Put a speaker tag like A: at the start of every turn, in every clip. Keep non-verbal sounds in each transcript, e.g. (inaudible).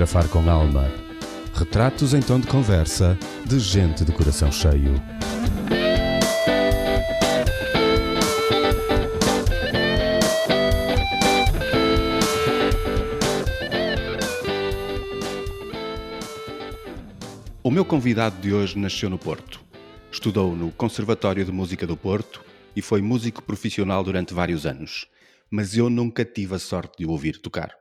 A: Fotografar com alma. Retratos em tom de conversa de gente de coração cheio. O meu convidado de hoje nasceu no Porto. Estudou no Conservatório de Música do Porto e foi músico profissional durante vários anos. Mas eu nunca tive a sorte de o ouvir tocar.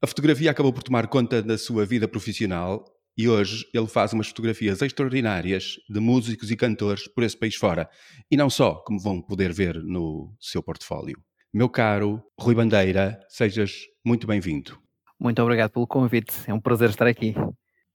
A: A fotografia acabou por tomar conta da sua vida profissional e hoje ele faz umas fotografias extraordinárias de músicos e cantores por esse país fora. E não só, como vão poder ver no seu portfólio. Meu caro Rui Bandeira, sejas muito bem-vindo.
B: Muito obrigado pelo convite, é um prazer estar aqui.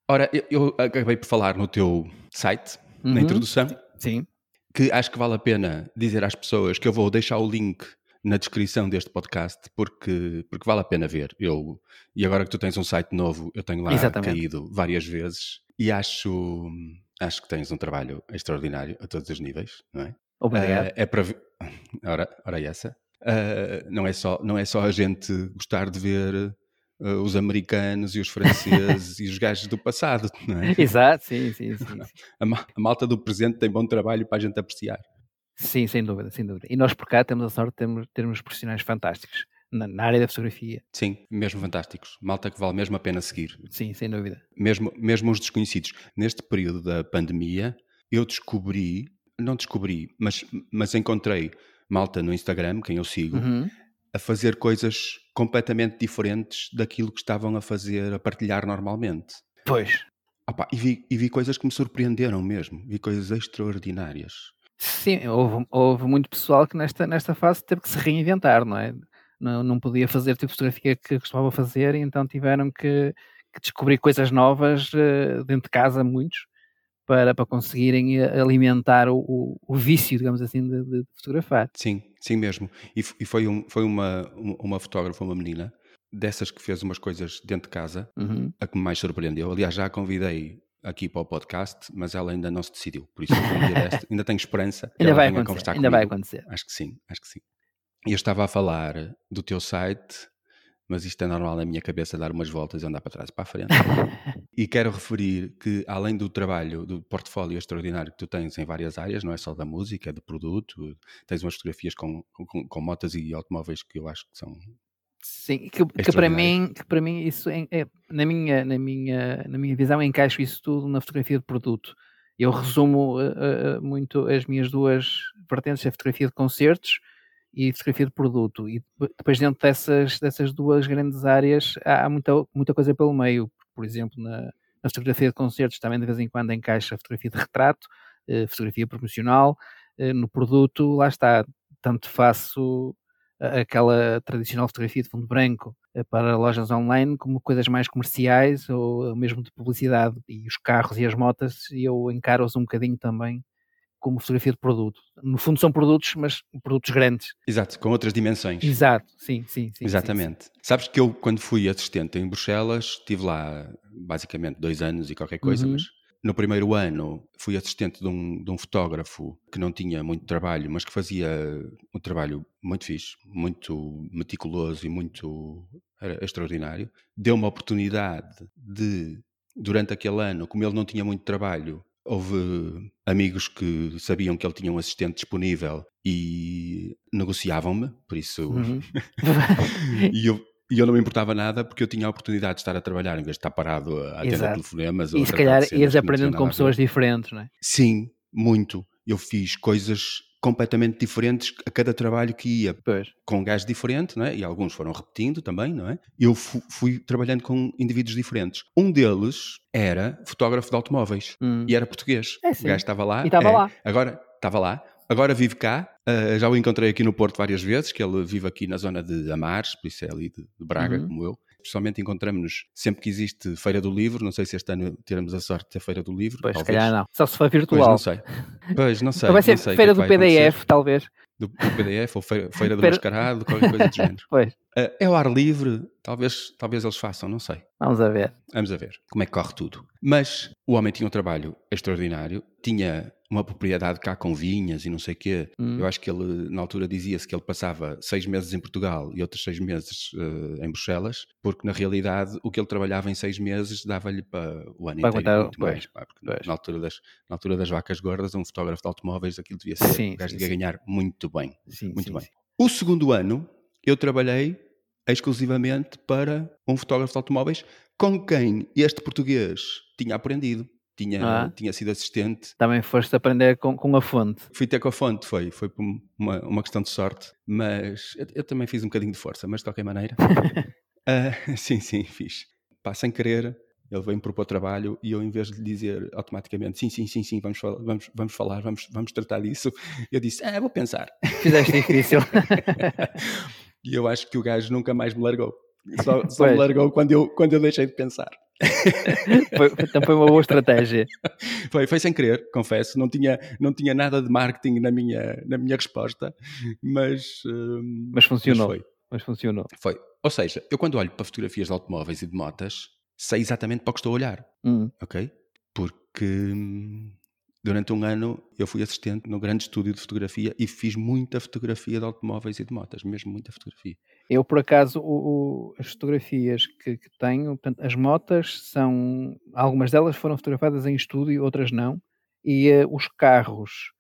A: Ora, eu, eu acabei por falar no teu site, uhum. na introdução,
B: Sim.
A: que acho que vale a pena dizer às pessoas que eu vou deixar o link na descrição deste podcast porque, porque vale a pena ver. Eu, e agora que tu tens um site novo, eu tenho lá
B: Exatamente.
A: caído várias vezes e acho, acho que tens um trabalho extraordinário a todos os níveis, não é?
B: Obrigado.
A: Uh, é para ora, ora essa. Uh, não, é só, não é só a gente gostar de ver uh, os americanos e os franceses (laughs) e os gajos do passado, não é?
B: Exato, sim, sim, sim. (laughs) sim.
A: A, a, malta do presente tem bom trabalho para a gente apreciar.
B: Sim, sem dúvida, sem dúvida. E nós por cá temos a sorte de termos, termos profissionais fantásticos na, na, área da fotografia.
A: Sim, mesmo fantásticos. Malta que vale mesmo a pena seguir.
B: Sim, sem dúvida.
A: Mesmo, mesmo os desconhecidos. Neste período da pandemia, eu descobri, não descobri, mas, mas encontrei malta no Instagram, quem eu sigo,
B: uhum.
A: a fazer coisas completamente diferentes daquilo que estavam a fazer, a partilhar normalmente.
B: Pois.
A: Opa, e, vi, e vi coisas que me surpreenderam mesmo. Vi coisas extraordinárias.
B: Sim, houve, houve muito pessoal que nesta, nesta fase teve que se reinventar, não é? Não, não podia fazer tipo de fotografia que costumava fazer, e então tiveram que, que descobrir coisas novas uh, dentro de casa, muitos, para, para conseguirem alimentar o, o, o vício, digamos assim, de, de, fotografar.
A: Sim, sim mesmo. E, e foi, um, foi uma, uma fotógrafa, uma menina, dessas que fez umas coisas dentro de casa,
B: uhum.
A: a que me mais surpreendeu. Aliás, já a convidei aqui para o podcast, mas ela ainda não se decidiu. Por isso, deste, ainda tenho esperança. (laughs)
B: Ainda
A: vai
B: acontecer.
A: ainda
B: vai acontecer.
A: Acho que sim, acho que sim. E eu estava a falar do teu site, mas isto é normal na minha cabeça dar umas voltas e andar para trás e para a frente. (laughs) e quero referir que, além do trabalho, do portfólio extraordinário que tu tens em várias áreas, não é só da música, é do produto, tens umas fotografias com, com, com motas e automóveis que eu acho que são
B: Sim, que, que, para mim, que para mim isso é, é, na, minha, na, minha, na minha visão encaixo isso tudo na fotografia de produto. Eu resumo uh, uh, muito as minhas duas vertentes, a fotografia de concertos e fotografia de produto. E depois dentro dessas, dessas duas grandes áreas há muita, muita coisa pelo meio. Por exemplo, na, na fotografia de concertos também de vez em quando encaixa a fotografia de retrato, uh, fotografia promocional. no produto, lá está, tanto faço aquela tradicional fotografia de fundo branco eh, para lojas online como coisas mais comerciais ou mesmo de publicidade e os carros e as motas eu encaro-os um bocadinho também como fotografia de produto. No fundo são produtos, mas produtos grandes.
A: Exato, com outras dimensões.
B: Exato, sim, sim, sim.
A: Exatamente.
B: Sim, sim.
A: Sabes que eu, quando fui assistente em Bruxelas, estive lá basicamente dois anos e qualquer coisa,
B: uhum.
A: mas no primeiro ano fui assistente de um, de um, fotógrafo que não tinha muito trabalho, mas que fazia um trabalho muito fixe, muito meticuloso e muito extraordinário. Deu-me a oportunidade de, durante aquele ano, como ele não tinha muito trabalho, houve amigos que sabiam que ele tinha um assistente disponível e negociavam-me, por isso.
B: Uhum. (laughs) (laughs)
A: e eu e eu não me importava nada porque eu tinha a oportunidade de estar a trabalhar em vez de estar parado a atender telefonemas.
B: E se calhar ias aprendendo com pessoas diferentes, não é?
A: Sim, muito. Eu fiz coisas completamente diferentes a cada trabalho que ia.
B: Pois.
A: Com um gajo diferente, não é? E alguns foram repetindo também, não é? Eu fui, fui trabalhando com indivíduos diferentes. Um deles era fotógrafo de automóveis
B: hum.
A: e era português.
B: É,
A: o gajo estava lá.
B: E estava
A: é,
B: lá.
A: Agora, estava lá. Agora vive cá, uh, já o encontrei aqui no Porto várias vezes, que ele vive aqui na zona de Amares, por isso é ali de, de Braga,
B: uhum.
A: como eu. Pessoalmente encontramos-nos sempre que existe Feira do Livro, não sei se este ano teremos a sorte de ter Feira do Livro.
B: Pois,
A: talvez.
B: se calhar não, só se for virtual.
A: Pois, não sei. Pois, não (laughs) sei.
B: Então vai ser
A: sei
B: Feira do
A: é
B: PDF, talvez.
A: Do, do PDF ou Feira, feira do. Mascarado, qualquer coisa do (laughs) género.
B: Pois.
A: Uh, é ao ar livre, talvez, talvez eles façam, não sei.
B: Vamos a ver.
A: Vamos a ver como é que corre tudo. Mas o homem tinha um trabalho extraordinário, tinha uma propriedade cá com vinhas e não sei o quê. Hum. Eu acho que ele, na altura, dizia-se que ele passava seis meses em Portugal e outros seis meses uh, em Bruxelas, porque na realidade o que ele trabalhava em seis meses dava-lhe para o ano para inteiro. Muito pois, mais, pá, porque na, altura das, na altura das vacas gordas, um fotógrafo de automóveis, aquilo devia ser. Sim, o gajo devia ganhar muito bem. Sim, muito sim, bem. Sim. O segundo ano, eu trabalhei exclusivamente para um fotógrafo de automóveis com quem este português tinha aprendido. Tinha, ah. tinha sido assistente.
B: Também foste aprender com, com a fonte.
A: Fui ter com a fonte, foi. Foi uma, uma questão de sorte. Mas eu, eu também fiz um bocadinho de força, mas de qualquer maneira. uh, (laughs) (laughs) sim, sim, fiz. Pá, sem querer, ele veio-me propor trabalho e eu, em vez de lhe dizer automaticamente sim, sim, sim, sim, vamos, vamos, vamos falar, vamos, vamos tratar disso, (laughs) eu disse, ah, vou pensar.
B: Fizeste difícil.
A: E eu acho que o gajo nunca mais me largou. Só, (laughs) só me largou quando eu, quando eu deixei de pensar. (laughs)
B: foi, então foi uma boa estratégia. (laughs)
A: Foi, foi sem querer, confesso. Não tinha, não tinha nada de marketing na minha, na minha resposta, mas.
B: Hum, mas funcionou. Mas, foi. mas funcionou.
A: Foi. Ou seja, eu quando olho para fotografias de automóveis e de motas, sei exatamente para o que estou a olhar. Hum. Ok? Porque hum, Durante um ano eu fui assistente no grande estúdio de fotografia e fiz muita fotografia de automóveis e de motas, mesmo muita fotografia.
B: Eu, por acaso, o, o, as fotografias que, que, tenho, portanto, as motas são. Algumas delas foram fotografadas em estúdio, outras não. E uh, os carros,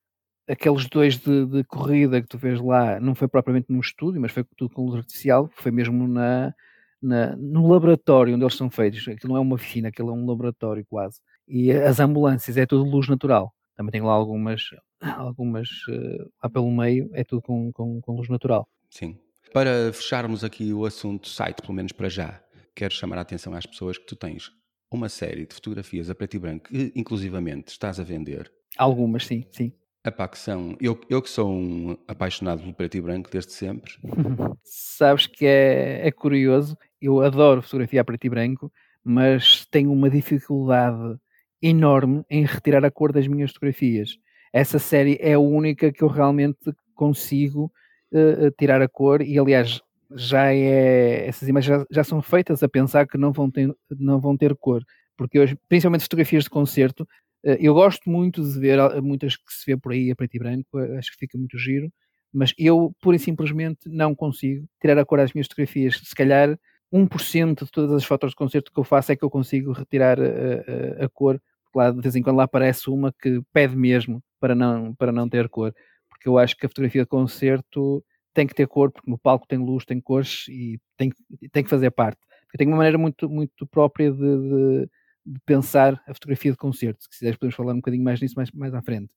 B: aqueles dois de, de, corrida que tu vês lá, não foi propriamente num estúdio, mas foi tudo com luz artificial, foi mesmo na, na, no laboratório onde eles são feitos. Aquilo não é uma oficina, aquilo é um laboratório quase. E as ambulâncias é tudo luz natural. Também tem lá algumas, algumas uh, lá pelo meio, é tudo com, com, com luz natural.
A: Sim. Para fecharmos aqui o assunto site, pelo menos para já, quero chamar a atenção às pessoas que tu tens uma série de fotografias a preto e branco que, inclusivamente, estás a vender.
B: Algumas, sim, sim.
A: Epá, que são. Eu, eu que sou um apaixonado pelo preto e branco desde sempre. (laughs)
B: Sabes que é, é curioso, eu adoro fotografia a preto e branco, mas tenho uma dificuldade enorme em retirar a cor das minhas fotografias. Essa série é a única que eu realmente consigo uh, tirar a cor e, aliás, já é essas imagens já, já, são feitas a pensar que não vão ter, não vão ter cor, porque hoje, principalmente fotografias de concerto, uh, eu gosto muito de ver muitas que se vê por aí a preto e branco, acho que fica muito giro, mas eu pura e simplesmente não consigo tirar a cor das minhas fotografias. Se calhar 1% de todas as fotos de concerto que eu faço é que eu consigo retirar a, a, a cor lá de vez em quando lá aparece uma que pede mesmo para não, para não ter cor, porque eu acho que a fotografia de concerto tem que ter cor, porque no palco tem luz, tem cores e tem, tem que fazer parte. Porque tem uma maneira muito, muito própria de, de, de pensar a fotografia de concerto. Se quiseres, podemos falar um bocadinho mais nisso mais, mais à frente.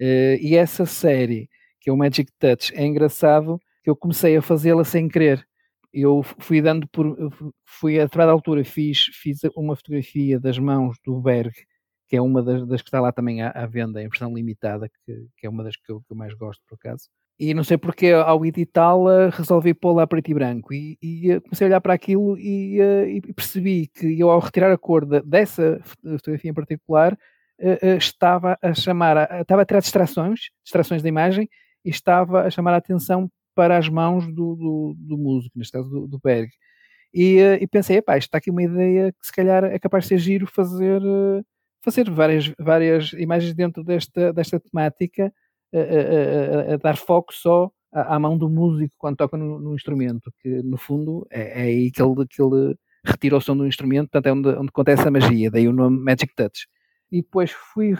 B: Uh, e essa série, que é o Magic Touch, é engraçado que eu comecei a fazê-la sem querer. Eu fui dando por. Fui a determinada altura, fiz, fiz uma fotografia das mãos do Berg que é uma das, das que está lá também à, à venda, em versão limitada, que, que é uma das que eu, que eu, mais gosto, por acaso. E não sei porque, ao editá-la, resolvi pô-la a preto e branco. E, e, eh, comecei a olhar para aquilo e, uh, e, percebi que eu, ao retirar a cor de, dessa fotografia em particular, uh, uh, estava a chamar, estava a tirar distrações, distrações da imagem, e estava a chamar a atenção para as mãos do, do, do músico, neste caso do, do Berg. E, e pensei, epá, isto está aqui uma ideia que se calhar é capaz de ser giro fazer fazer várias, várias imagens dentro desta, desta temática, a, a, a, dar foco só à, à, mão do músico quando toca no, no instrumento, que no fundo é, é, aí que ele, que ele retira o som do instrumento, portanto é onde, onde acontece a magia, daí o nome Magic Touch. E depois fui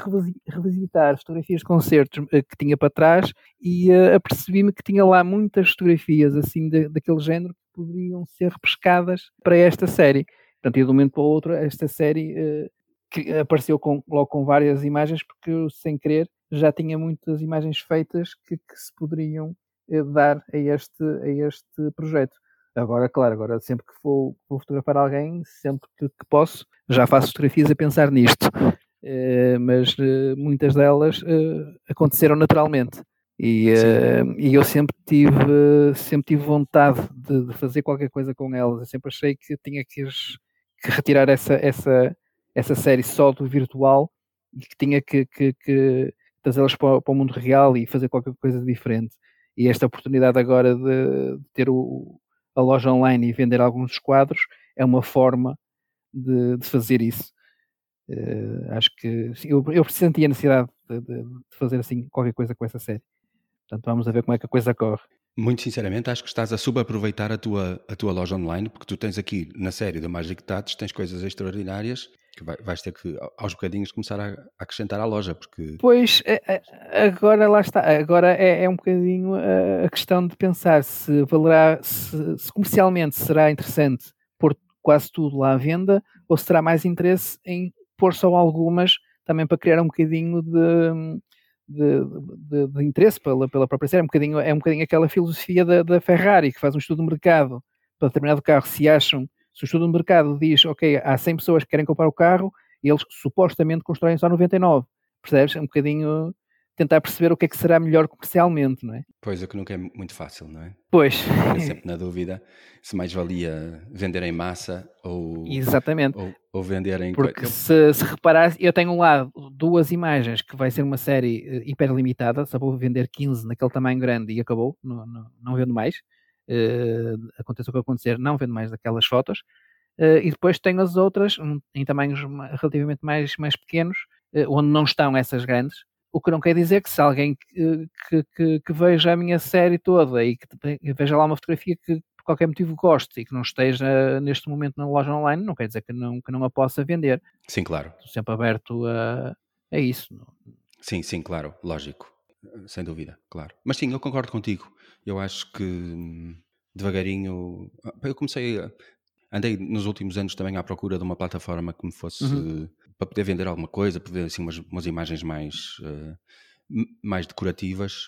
B: revisitar fotografias de concertos eh, que tinha para trás e uh, apercebi-me que tinha lá muitas fotografias assim de, daquele género que poderiam ser repescadas para esta série. Portanto, de um momento para o outro, esta série uh, que apareceu com, logo com várias imagens, porque eu, sem querer, já tinha muitas imagens feitas que, que se poderiam eh, dar a este, a este projeto. Agora, claro, agora sempre que vou, vou fotografar alguém, sempre que, que, posso, já faço fotografias a pensar nisto. Uh, mas uh, muitas delas uh, aconteceram naturalmente. E, e, eu sempre tive, sempre tive vontade de, de, fazer qualquer coisa com elas. Eu sempre achei que tinha que, que retirar essa, essa, essa série só do virtual e que tinha que, que, que trazê-las para, para, o mundo real e fazer qualquer coisa diferente. E esta oportunidade agora de, de ter o, a loja online e vender alguns dos quadros, é uma forma de, de fazer isso. Uh, acho que eu, eu sentia a necessidade de, de, de, fazer assim qualquer coisa com essa série. Portanto, vamos a ver como é que a coisa corre.
A: Muito sinceramente, acho que estás a subaproveitar a tua, a tua loja online, porque tu tens aqui na série da Magic Tats, tens coisas extraordinárias que vai, vais ter que, aos bocadinhos, começar a, acrescentar à loja, porque...
B: Pois, é, é, agora lá está, agora é, é um bocadinho a questão de pensar se valerá, se, se, comercialmente será interessante pôr quase tudo lá à venda, ou se terá mais interesse em pôr só algumas, também para criar um bocadinho de... De, de, de, interesse pela, pela própria série. É um bocadinho, é um bocadinho aquela filosofia da, da Ferrari, que faz um estudo de mercado para determinado carro, se acham se o estudo do mercado diz, ok, há 100 pessoas que querem comprar o carro e eles supostamente constroem só 99, percebes? É um bocadinho tentar perceber o que é que será melhor comercialmente, não é?
A: Pois, é que nunca é muito fácil, não é?
B: Pois.
A: Fica sempre na dúvida se mais valia vender em massa ou...
B: Exatamente.
A: Ou, ou vender em...
B: Porque se, se reparar, eu tenho lá duas imagens que vai ser uma série eh, hiper limitada, só vou vender 15 naquele tamanho grande e acabou, não, não, não vendo mais aconteça o que acontecer, não vendo mais daquelas fotos. Uh, e depois tenho as outras um, em tamanhos relativamente mais, mais pequenos, uh, onde não estão essas grandes. O que não quer dizer que se alguém que, que, que, que veja a minha série toda e que veja lá uma fotografia que por qualquer motivo goste e que não esteja neste momento na loja online, não quer dizer que não, que não a possa vender.
A: Sim, claro.
B: Estou sempre aberto a, a isso.
A: Sim, sim, claro, lógico. Sem dúvida, claro. Mas sim, eu concordo contigo. Eu acho que hum, devagarinho. Ah, eu comecei a. Andei nos últimos anos também à procura de uma plataforma que me fosse uhum. para poder vender alguma coisa, ver assim umas, umas imagens mais, uh, mais decorativas.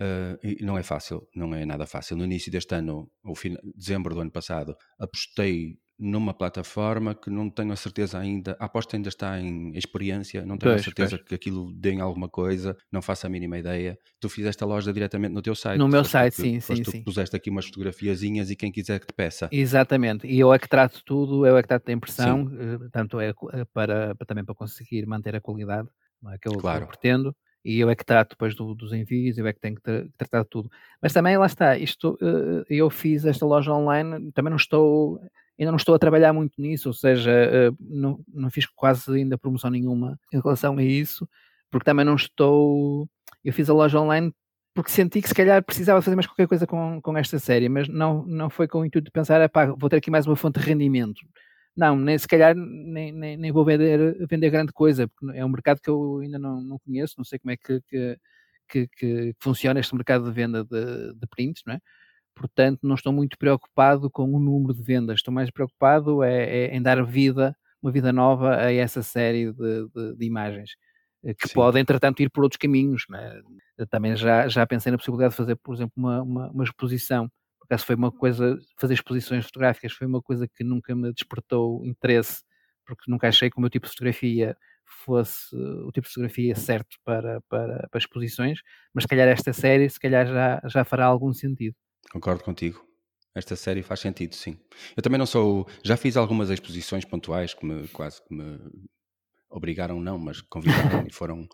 A: Uh, e não é fácil, não é nada fácil. No início deste ano, ou fim, dezembro do ano passado, apostei numa plataforma que não tenho a certeza ainda, a aposta ainda está em experiência, não tenho pois, a certeza pois. que aquilo dê em alguma coisa, não faço a mínima ideia. Tu fizeste a loja diretamente no teu site.
B: No meu site, que, sim, sim,
A: tu
B: sim.
A: puseste aqui umas fotografiazinhas e quem quiser que te peça.
B: Exatamente, e eu é que trato tudo, eu é que trato a impressão, eh, tanto é eh, para, também para conseguir manter a qualidade, é que eu, claro. que eu pretendo e eu é que trato depois do, dos envios, eu é que tenho que tra tratar de tudo. Mas também lá está, isto uh, eu fiz esta loja online, também não estou ainda não estou a trabalhar muito nisso, ou seja, uh, não, não fiz quase ainda promoção nenhuma em relação a isso, porque também não estou. Eu fiz a loja online porque senti que se calhar precisava fazer mais qualquer coisa com, com esta série, mas não, não foi com o intuito de pensar, pá, vou ter aqui mais uma fonte de rendimento. Não, nem se calhar nem, nem, nem, vou vender, vender grande coisa, porque é um mercado que eu ainda não, não conheço, não sei como é que, que, que, que funciona este mercado de venda de, de prints, não é? Portanto não estou muito preocupado com o número de vendas, estou mais preocupado é, é em dar vida, uma vida nova a essa série de, de, de imagens, eh, que Sim. pode entretanto ir por outros caminhos. Né? Também já, já pensei na possibilidade de fazer, por exemplo, uma, uma, uma exposição, porque essa foi uma coisa, fazer exposições fotográficas foi uma coisa que nunca me despertou interesse, porque nunca achei que o meu tipo de fotografia fosse o tipo de fotografia certo para, para, para exposições, mas se calhar esta série se calhar já, já fará algum sentido.
A: Concordo contigo. Esta série faz sentido, sim. Eu também não sou. Já fiz algumas exposições pontuais que me quase que me obrigaram, não, mas convidaram e foram,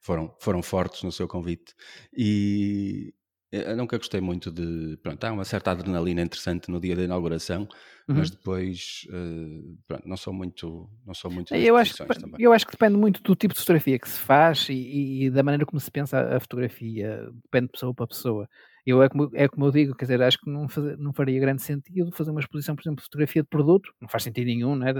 A: foram, foram fortes no seu convite. E eu nunca gostei muito de. Pronto, há uma certa adrenalina interessante no dia da inauguração, uhum. mas depois. Uh, pronto, não sou muito. Não sou muito
B: eu acho, que, também. eu acho que depende muito do tipo de fotografia que se faz e, e da maneira como se pensa a fotografia. Depende de pessoa para pessoa. Eu é como, é como eu digo, quer dizer, acho que não, faz, não faria grande sentido fazer uma exposição, por exemplo, de fotografia de produto, não faz sentido nenhum, né?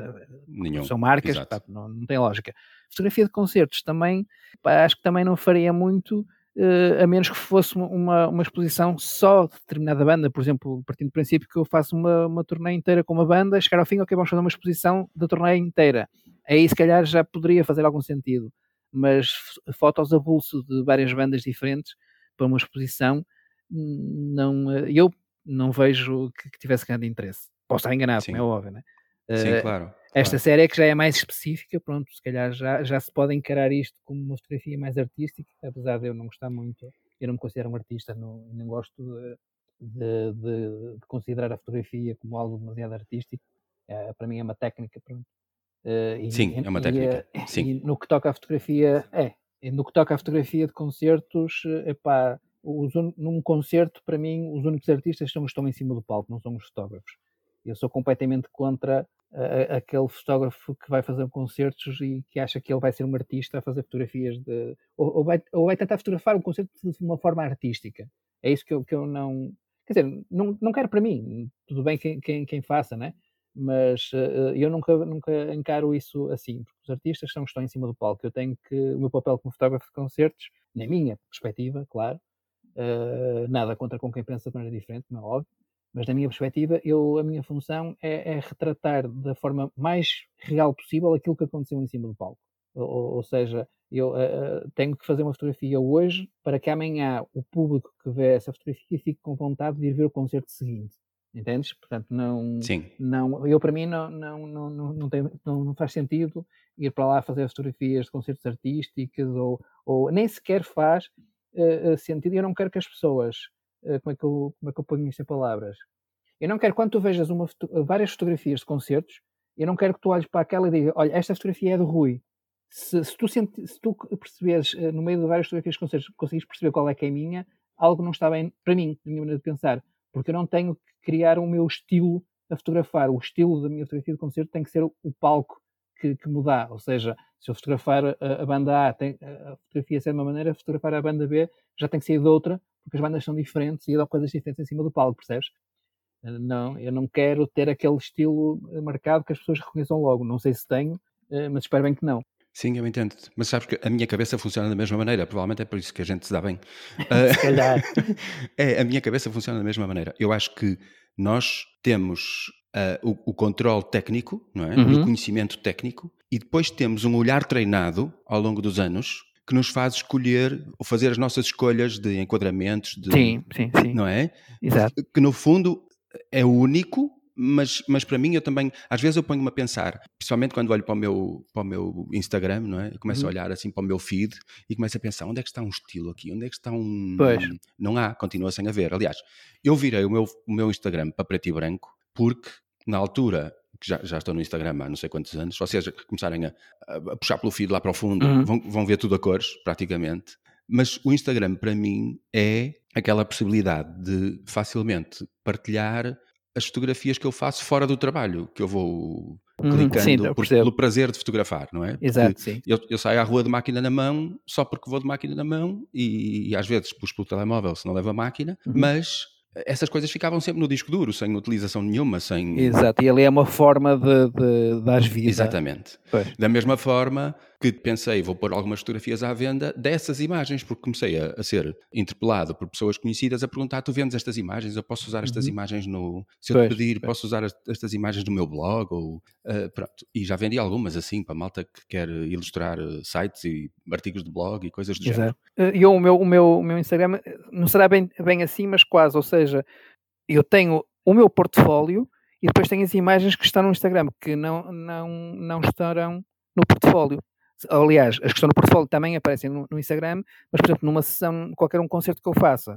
B: nenhum. são marcas, pá, não, não, tem lógica. Fotografia de concertos também, pá, acho que também não faria muito, uh, a menos que fosse uma, uma exposição só de determinada banda, por exemplo, partindo do princípio que eu faço uma, uma turnê inteira com uma banda, chegar ao fim, ok, vamos fazer uma exposição da turnê inteira. Aí se calhar já poderia fazer algum sentido, mas fotos a bolso de várias bandas diferentes para uma exposição não, eh, eu não vejo que, que tivesse grande interesse. Posso estar enganado, Sim. como é óbvio, né?
A: Sim, uh, claro.
B: Esta
A: claro.
B: série é que já é mais específica, pronto, se calhar já, já se pode encarar isto como uma fotografia mais artística, apesar de eu não gostar muito, eu não me considero um artista, não, não gosto de, de, de, de considerar a fotografia como algo demasiado artístico, uh, para mim é uma técnica, pronto.
A: Uh, e, Sim, é uma técnica. E, Sim.
B: E no que toca à fotografia, é, no que toca à fotografia de concertos, epá, os, num concerto, para mim, os únicos artistas são os que estão em cima do palco, não são os fotógrafos. Eu sou completamente contra a, aquele fotógrafo que vai fazer concertos e que acha que ele vai ser um artista a fazer fotografias de. Ou, ou, vai, ou vai tentar fotografar um concerto de uma forma artística. É isso que eu, que eu não. Quer dizer, não, não quero para mim, tudo bem quem, quem, quem faça, né? Mas uh, eu nunca, nunca encaro isso assim, porque os artistas são que estão em cima do palco. Eu tenho que. O meu papel como fotógrafo de concertos, na minha perspectiva, claro, uh, nada contra com quem pensa de maneira diferente, não é óbvio, mas da minha perspectiva, eu, a minha função é, é, retratar da forma mais real possível aquilo que aconteceu em cima do palco. Ou, ou seja, eu uh, tenho que fazer uma fotografia hoje para que amanhã o público que vê essa fotografia fique com vontade de ir ver o concerto seguinte. Entendes? Portanto, não,
A: Sim.
B: não eu para mim não, não, não, não, não, tem, não, não faz sentido ir para lá fazer fotografias de concertos artísticos ou, ou nem sequer faz uh, sentido. Eu não quero que as pessoas eh, como é que eu, como é que eu ponho isto em palavras? Eu não quero, quando tu vejas uma, várias fotografias de concertos, eu não quero que tu olhes para aquela e digas, olha, esta fotografia é do Rui. Se, se, tu, senti, se tu perceberes, no meio de várias fotografias de concertos, conseguires perceber qual é que é a minha, algo não está bem para mim, na minha maneira de pensar. Porque eu não tenho que criar o meu estilo a fotografar. O estilo da minha fotografia de concerto tem que ser o palco que, que, dá. Ou seja, se eu fotografar a, a banda A, tem, a fotografia ser de uma maneira, fotografar a banda B já tem que ser de outra, porque as bandas são diferentes e dão coisas diferentes em cima do palco, percebes? Eh, não, eu não quero ter aquele estilo marcado que as pessoas reconheçam logo. Não sei se tenho, eh, mas espero bem que não.
A: Sim, eu entendo. Mas sabes que a minha cabeça funciona da mesma maneira. Provavelmente é por isso que a gente se dá bem. (laughs)
B: se calhar. (laughs)
A: é, a minha cabeça funciona da mesma maneira. Eu acho que nós temos uh, o, o controle técnico, não é? Uhum. o conhecimento técnico, e depois temos um olhar treinado ao longo dos anos que nos faz escolher ou fazer as nossas escolhas de enquadramentos, de,
B: sim, sim, sim.
A: não é?
B: Exato.
A: Que no fundo é único, mas, mas para mim eu também, às vezes eu ponho-me a pensar, principalmente quando olho para o meu, para o meu Instagram, não é? Eu começo uhum. a olhar assim para o meu feed e começo a pensar, onde é que está um estilo aqui? Onde é que está um...
B: Pois.
A: Não há, continua sem haver. Aliás, eu virei o meu, o meu Instagram para preto e branco porque na altura que já, já estão no Instagram há não sei quantos anos, se vocês começarem a, a puxar pelo feed lá para o fundo, uhum. vão, vão ver tudo a cores, praticamente. Mas o Instagram, para mim, é aquela possibilidade de facilmente partilhar as fotografias que eu faço fora do trabalho, que eu vou uhum, clicando sim, por, pelo prazer de fotografar, não é?
B: Exato, sim.
A: Eu, eu, saio à rua de máquina na mão só porque vou de máquina na mão e, e às vezes puxo pelo telemóvel se não leva a máquina, uhum. mas essas coisas ficavam sempre no disco duro, sem utilização nenhuma, sem...
B: Exato, e ali é uma forma de, de dar vida.
A: Exatamente. Pois. Da mesma forma que pensei, vou pôr algumas fotografias à venda dessas imagens, porque comecei a, a ser interpelado por pessoas conhecidas a perguntar, tu vendes estas imagens, eu posso usar estas uhum. imagens no... Se eu pois, te pedir, pois. posso usar estas imagens no meu blog, ou... Uh, pronto. E já vendi algumas assim, para malta que quer ilustrar uh, sites e artigos de blog e coisas do Exato.
B: género. E o meu, o, meu, o meu Instagram não será bem, bem assim, mas quase, ou seja, eu tenho o meu portfólio e depois tenho as imagens que estão no Instagram, que não, não, não estarão no portfólio. Aliás, as que estão no portfólio também aparecem no, no Instagram, mas, por exemplo, numa sessão, qualquer um concerto que eu faça,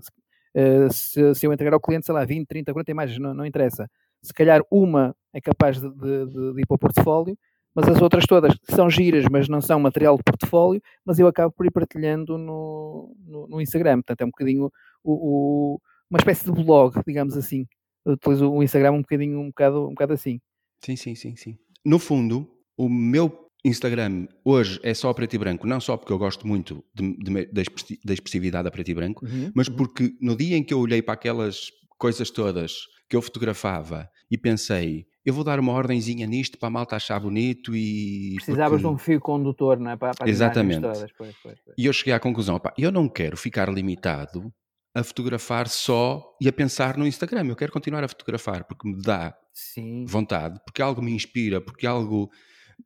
B: se, se, eu entregar ao cliente, sei lá, 20, 30, 40 imagens, não, não interessa. Se calhar uma é capaz de, de, de ir para o portfólio, mas as outras todas são giras, mas não são material de portfólio, mas eu acabo por ir partilhando no, no, no Instagram. Portanto, é um bocadinho o, o, uma espécie de blog, digamos assim. Eu utilizo o Instagram um bocadinho, um bocado, um bocado assim.
A: Sim, sim, sim, sim. No fundo, o meu Instagram hoje é só preto e branco, não só porque eu gosto muito de, de, da expressividade a preto e branco, uhum, mas uhum. porque no dia em que eu olhei para aquelas coisas todas que eu fotografava e pensei, eu vou dar uma ordenzinha nisto para a malta achar bonito e.
B: Precisavas porque... de um fio condutor, não é? Para, para
A: Exatamente. Todas. Pois, pois, pois. E eu cheguei à conclusão, opa, eu não quero ficar limitado a fotografar só e a pensar no Instagram. Eu quero continuar a fotografar porque me dá
B: Sim.
A: vontade, porque algo me inspira, porque algo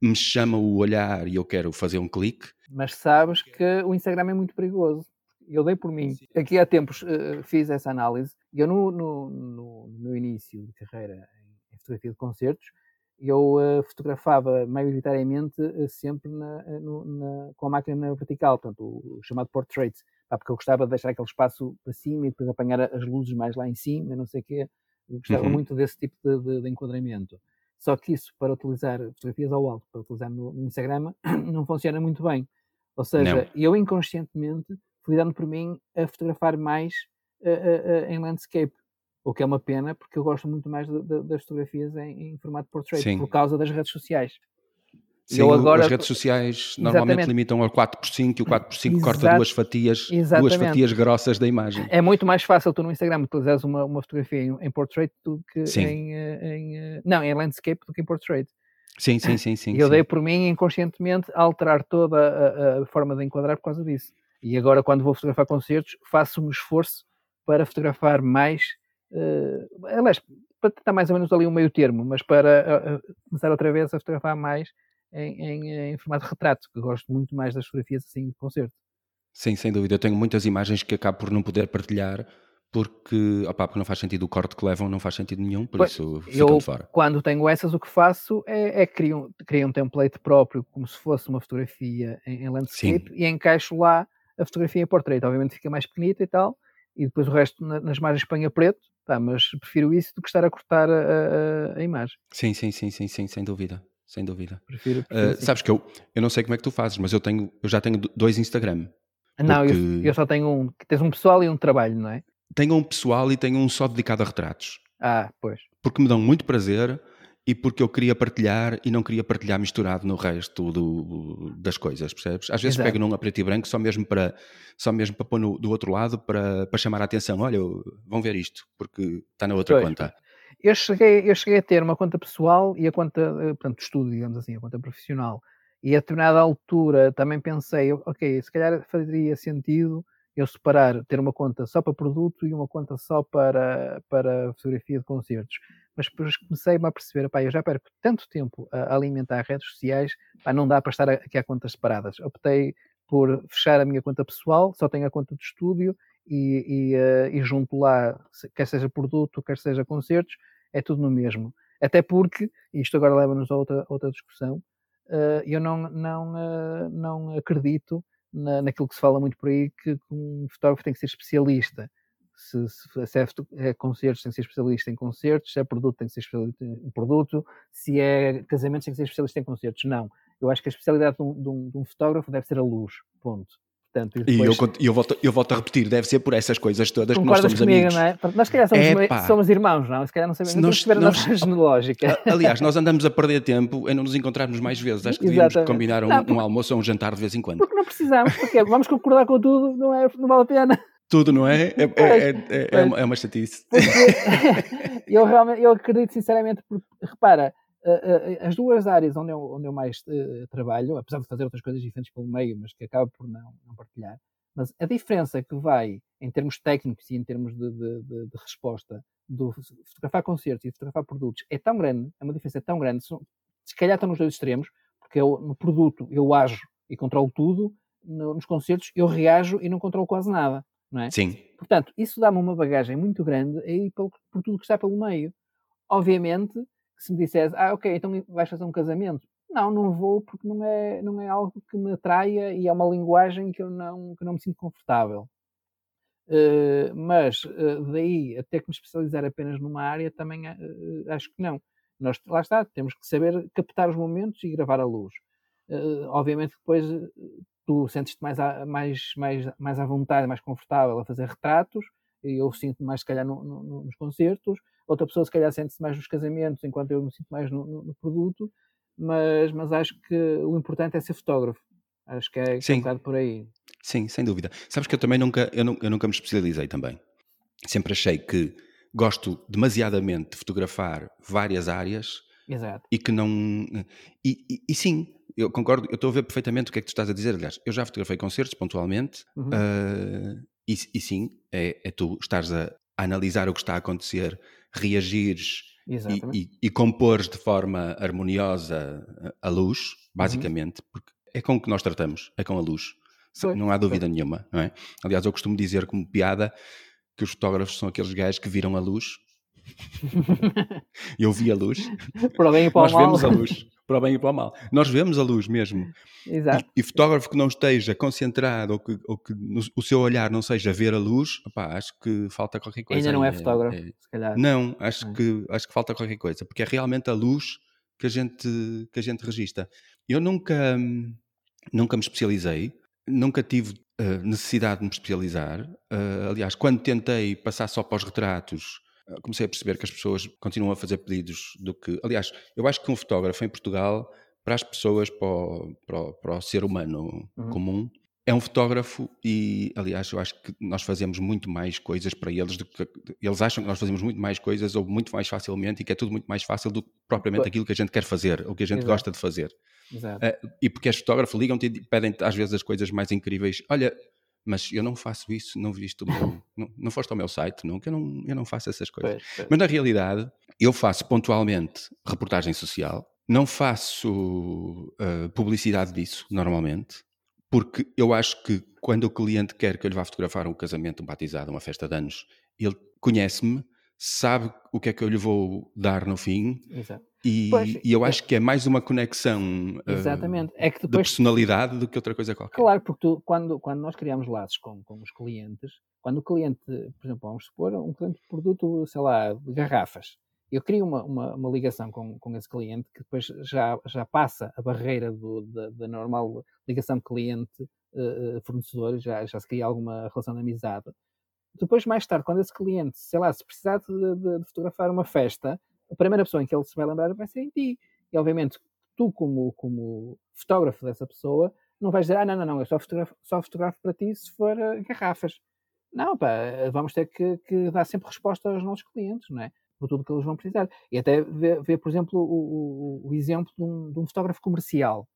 A: me chama o olhar e eu quero fazer um clique.
B: Mas sabes que o Instagram é muito perigoso. Eu dei por mim. Aqui há tempos uh, fiz essa análise. Eu, no, no, no, meu início de carreira em fotografia de concertos, eu uh, fotografava maioritariamente uh, sempre na, na, com a máquina na vertical, portanto, o, o chamado portrait, porque eu gostava de deixar aquele espaço para cima e depois apanhar as luzes mais lá em cima, não sei o quê. Eu gostava uhum. muito desse tipo de, de, de enquadramento. Só que isso, para utilizar fotografias ao alto, para utilizar no, no Instagram, (clears throat) não funciona muito bem. Ou seja, não. eu inconscientemente fui dando por mim a fotografar mais uh, uh, em landscape. O que é uma pena, porque eu gosto muito mais de, de, das fotografias em, em formato portrait, Sim. por causa das redes sociais.
A: Sim, eu agora... as redes sociais normalmente Exatamente. limitam ao 4x5 e o 4x5 corta duas fatias, duas fatias grossas da imagem.
B: É muito mais fácil tu no Instagram utilizares uma, uma fotografia em, em portrait do que em, em, Não, em landscape do que em portrait.
A: Sim, sim, sim. sim
B: e eu
A: sim.
B: dei por mim inconscientemente a alterar toda a, a, forma de enquadrar por causa disso. E agora, quando vou fotografar concertos, faço um esforço para fotografar mais. Uh, aliás, para tentar mais ou menos ali um meio termo, mas para uh, começar outra vez a fotografar mais em, em, em formato de retrato, que gosto muito mais das fotografias assim de concerto.
A: Sim, sem dúvida. Eu tenho muitas imagens que acabo por não poder partilhar porque, opa, porque não faz sentido o corte que levam, não faz sentido nenhum, por pois, isso ficam de fora.
B: Quando tenho essas, o que faço é, é criar, um, um template próprio, como se fosse uma fotografia em, em landscape, Sim. e encaixo lá a fotografia em portrait. Obviamente fica mais pequenita e tal, e depois o preto na, nas margens põe a preto, tá, mas prefiro isso do que estar a cortar a, a, a imagem.
A: Sim, sim, sim, sim, sim, sem dúvida sem dúvida. Prefiro, prefiro uh, sabes que eu, eu não sei como é que tu fazes, mas eu tenho, eu já tenho dois Instagram.
B: Não, eu, eu, só tenho um. Tens um pessoal e um trabalho, não é?
A: Tenho um pessoal e tenho um só dedicado a retratos.
B: Ah, pois.
A: Porque me dão muito prazer e porque eu queria partilhar e não queria partilhar misturado no resto do, das coisas, percebes? Às vezes Exato. pego num a preto e branco só mesmo para, só mesmo para pôr no, do outro lado para, para chamar a atenção. Olha, vão ver isto, porque está na outra pois. conta.
B: Eu cheguei, eu cheguei a ter uma conta pessoal e a conta, eh, portanto, estudo, digamos assim, a conta profissional. E a determinada altura também pensei, ok, se calhar faria sentido eu separar, ter uma conta só para produto e uma conta só para, para fotografia de concertos. Mas depois comecei-me a perceber, pá, eu já perco tanto tempo a alimentar redes sociais, pá, não dá para estar aqui a contas separadas. Optei por fechar a minha conta pessoal, só tenho a conta de estúdio e, e, uh, e junto lá, quer seja produto, quer seja concertos, é tudo no mesmo. Até porque, isto agora leva-nos a outra, outra discussão, uh, eu não, não, uh, não acredito na, naquilo que se fala muito por aí, que um fotógrafo tem que ser especialista. Se, se, se é, é, concertos, tem que ser especialista em concertos, se é produto, tem que ser especialista em produto, se é casamentos, tem que ser especialista em concertos. Não. Eu acho que a especialidade de um, de um, de um fotógrafo deve ser a luz. Ponto.
A: Portanto, e, depois... e eu, eu, volto, eu volto a repetir, deve ser por essas coisas todas que nós somos comigo, amigos.
B: Não é? Nós, se calhar, somos, somos irmãos, não? Se calhar não sabemos nós, (laughs) a nós, genealógica. (laughs)
A: Aliás, nós andamos a perder tempo em não nos encontrarmos mais vezes. Acho que devíamos combinar um, não, porque, um, almoço ou um jantar de vez em quando.
B: Porque não precisamos, porque vamos concordar com tudo, não, é, não vale a pena.
A: Tudo, não é? É, é, é, é, uma, é uma chatice. (laughs)
B: eu, realmente, eu acredito sinceramente, porque, repara, as duas áreas onde eu, onde eu mais uh, trabalho, apesar de fazer outras coisas diferentes pelo meio, mas que acabo por não, não partilhar, mas a diferença que vai em termos técnicos e em termos de, de, de, de resposta do fotografar concertos e fotografar produtos é tão grande, é uma diferença tão grande, se calhar estão nos dois extremos, porque eu, no produto eu ajo e controlo tudo, no, nos concertos eu reajo e não controlo quase nada, não é?
A: Sim.
B: Portanto, isso dá-me uma bagagem muito grande aí por, por tudo que está pelo meio. Obviamente, se me dissesse, ah, ok, então vais fazer um casamento, não, não vou porque não é, não é algo que me atraia e é uma linguagem que eu não, que não me sinto confortável. Uh, mas uh, daí até que me especializar apenas numa área também uh, acho que não. Nós, lá está, temos que saber captar os momentos e gravar a luz. obviamente depois tu sentes-te mais, mais, mais, mais à vontade, mais confortável a fazer retratos, eu sinto mais se calhar no, no, nos concertos, outra pessoa se calhar sente-se mais nos casamentos, enquanto eu me sinto mais no, no produto, mas, mas acho que o importante é ser fotógrafo. Acho que é, Sim. um bocado por aí.
A: Sim, sem dúvida. Sabes que eu também nunca, eu, eu nunca me especializei também. Sempre achei que gosto demasiadamente de fotografar várias áreas
B: Exato.
A: e que não. E, e, e, sim, eu concordo, eu estou a ver perfeitamente o que é que tu estás a dizer. Aliás, eu já fotografei concertos pontualmente uhum. uh, e, e, sim, é, é tu estares a, a, analisar o que está a acontecer, reagires e, e, e compores de forma harmoniosa a luz, uhum. basicamente, uhum. porque é com o que nós tratamos, é com a luz. Não há dúvida nenhuma, não é? Aliás, eu costumo dizer como piada que os fotógrafos são aqueles gajos que viram a luz. (laughs) eu vi a luz.
B: Para bem para
A: Nós
B: mal.
A: vemos a luz para o bem e para o mal. Nós vemos a luz mesmo.
B: Exato.
A: E, e fotógrafo que não esteja concentrado ou que, ou que no, o seu olhar não seja ver a luz, opá, acho que falta qualquer coisa.
B: Ainda não é, é fotógrafo, é, se calhar.
A: Não, acho, é. que, acho que falta qualquer coisa, porque é realmente a luz que a gente, que a gente registra. Eu nunca, nunca me especializei, nunca tive uh, necessidade de me especializar. Uh, aliás, quando tentei passar só para os retratos, comecei a perceber que as pessoas continuam a fazer pedidos do que. Aliás, eu acho que um fotógrafo em Portugal, para as pessoas, para o, para o, para o ser humano uhum. comum, é um fotógrafo e, aliás, eu acho que nós fazemos muito mais coisas para eles do que eles acham que nós fazemos muito mais coisas ou muito mais facilmente e que é tudo muito mais fácil do que propriamente aquilo que a gente quer fazer ou que a gente Exato. gosta de fazer. Uh, e porque és fotógrafo, ligam-te e pedem às vezes as coisas mais incríveis. Olha, mas eu não faço isso, não viste o meu, (laughs) não, não foste ao meu site nunca, eu não, eu não faço essas coisas. Pois, pois. Mas na realidade, eu faço pontualmente reportagem social, não faço uh, publicidade disso normalmente porque eu acho que quando o cliente quer que eu lhe vá fotografar um casamento, um batizado, uma festa de anos, ele conhece-me, sabe o que é que eu lhe vou dar no fim. Exato. E, pois, e eu é acho que é mais uma conexão Exatamente. Uh, é que depois, de personalidade do que outra coisa qualquer.
B: Claro, porque tu, quando, quando nós criamos laços com, com os clientes, quando o cliente, por exemplo, vamos supor, um cliente de produto, sei lá, de garrafas, eu crio uma, uma, uma, ligação com, com esse cliente que depois já, já passa a barreira do, da, da normal ligação cliente-fornecedor, uh, já, já se cria alguma relação de amizade. Depois, mais tarde, quando esse cliente, sei lá, se precisar de, de, de fotografar uma festa, a primeira pessoa em que ele se vai lembrar vai ser em ti. E, obviamente, tu, como, como fotógrafo dessa pessoa, não vais dizer, ah, não, não, não, eu só fotografo, só fotografo para ti se for uh, garrafas. Não, pá, vamos ter que, que, dar sempre resposta aos nossos clientes, não é? por tudo que eles vão precisar. E até ver, ver por exemplo, o, o, o exemplo de um, de um, fotógrafo comercial.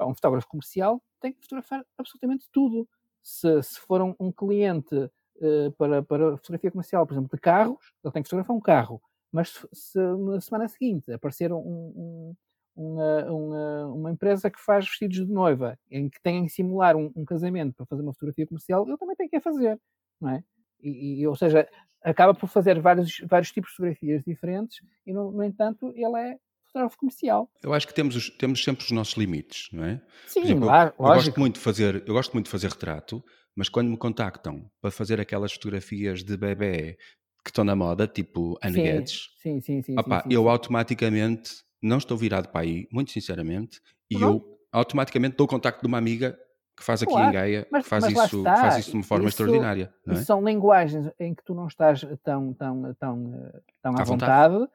B: Um fotógrafo comercial tem que fotografar absolutamente tudo. Se, se for um, um cliente uh, para, para fotografia comercial, por exemplo, de carros, ele tem que fotografar um carro. Mas se, se na semana seguinte aparecer um, uma, uma, uma, empresa que faz vestidos de noiva, em que tem que simular um, um, casamento para fazer uma fotografia comercial, ele também tem que a fazer, não é? E, e, ou seja, acaba por fazer vários, vários tipos de fotografias diferentes e, no, no entanto, ele é fotógrafo comercial.
A: Eu acho que temos, os, temos sempre os nossos limites, não é?
B: Sim, exemplo, lá,
A: eu, eu, gosto muito de fazer, eu gosto muito de fazer retrato, mas quando me contactam para fazer aquelas fotografias de bebê que estão na moda, tipo Anne Guedes,
B: sim, sim, sim,
A: opa,
B: sim,
A: eu automaticamente não estou virado para aí, muito sinceramente, e não? eu automaticamente dou o contacto de uma amiga que faz aqui claro, em Gaia, mas, que faz, mas isso, faz isso de uma forma isso, extraordinária. É?
B: São linguagens em que tu não estás tão, tão, tão, tão à, à vontade, vontade,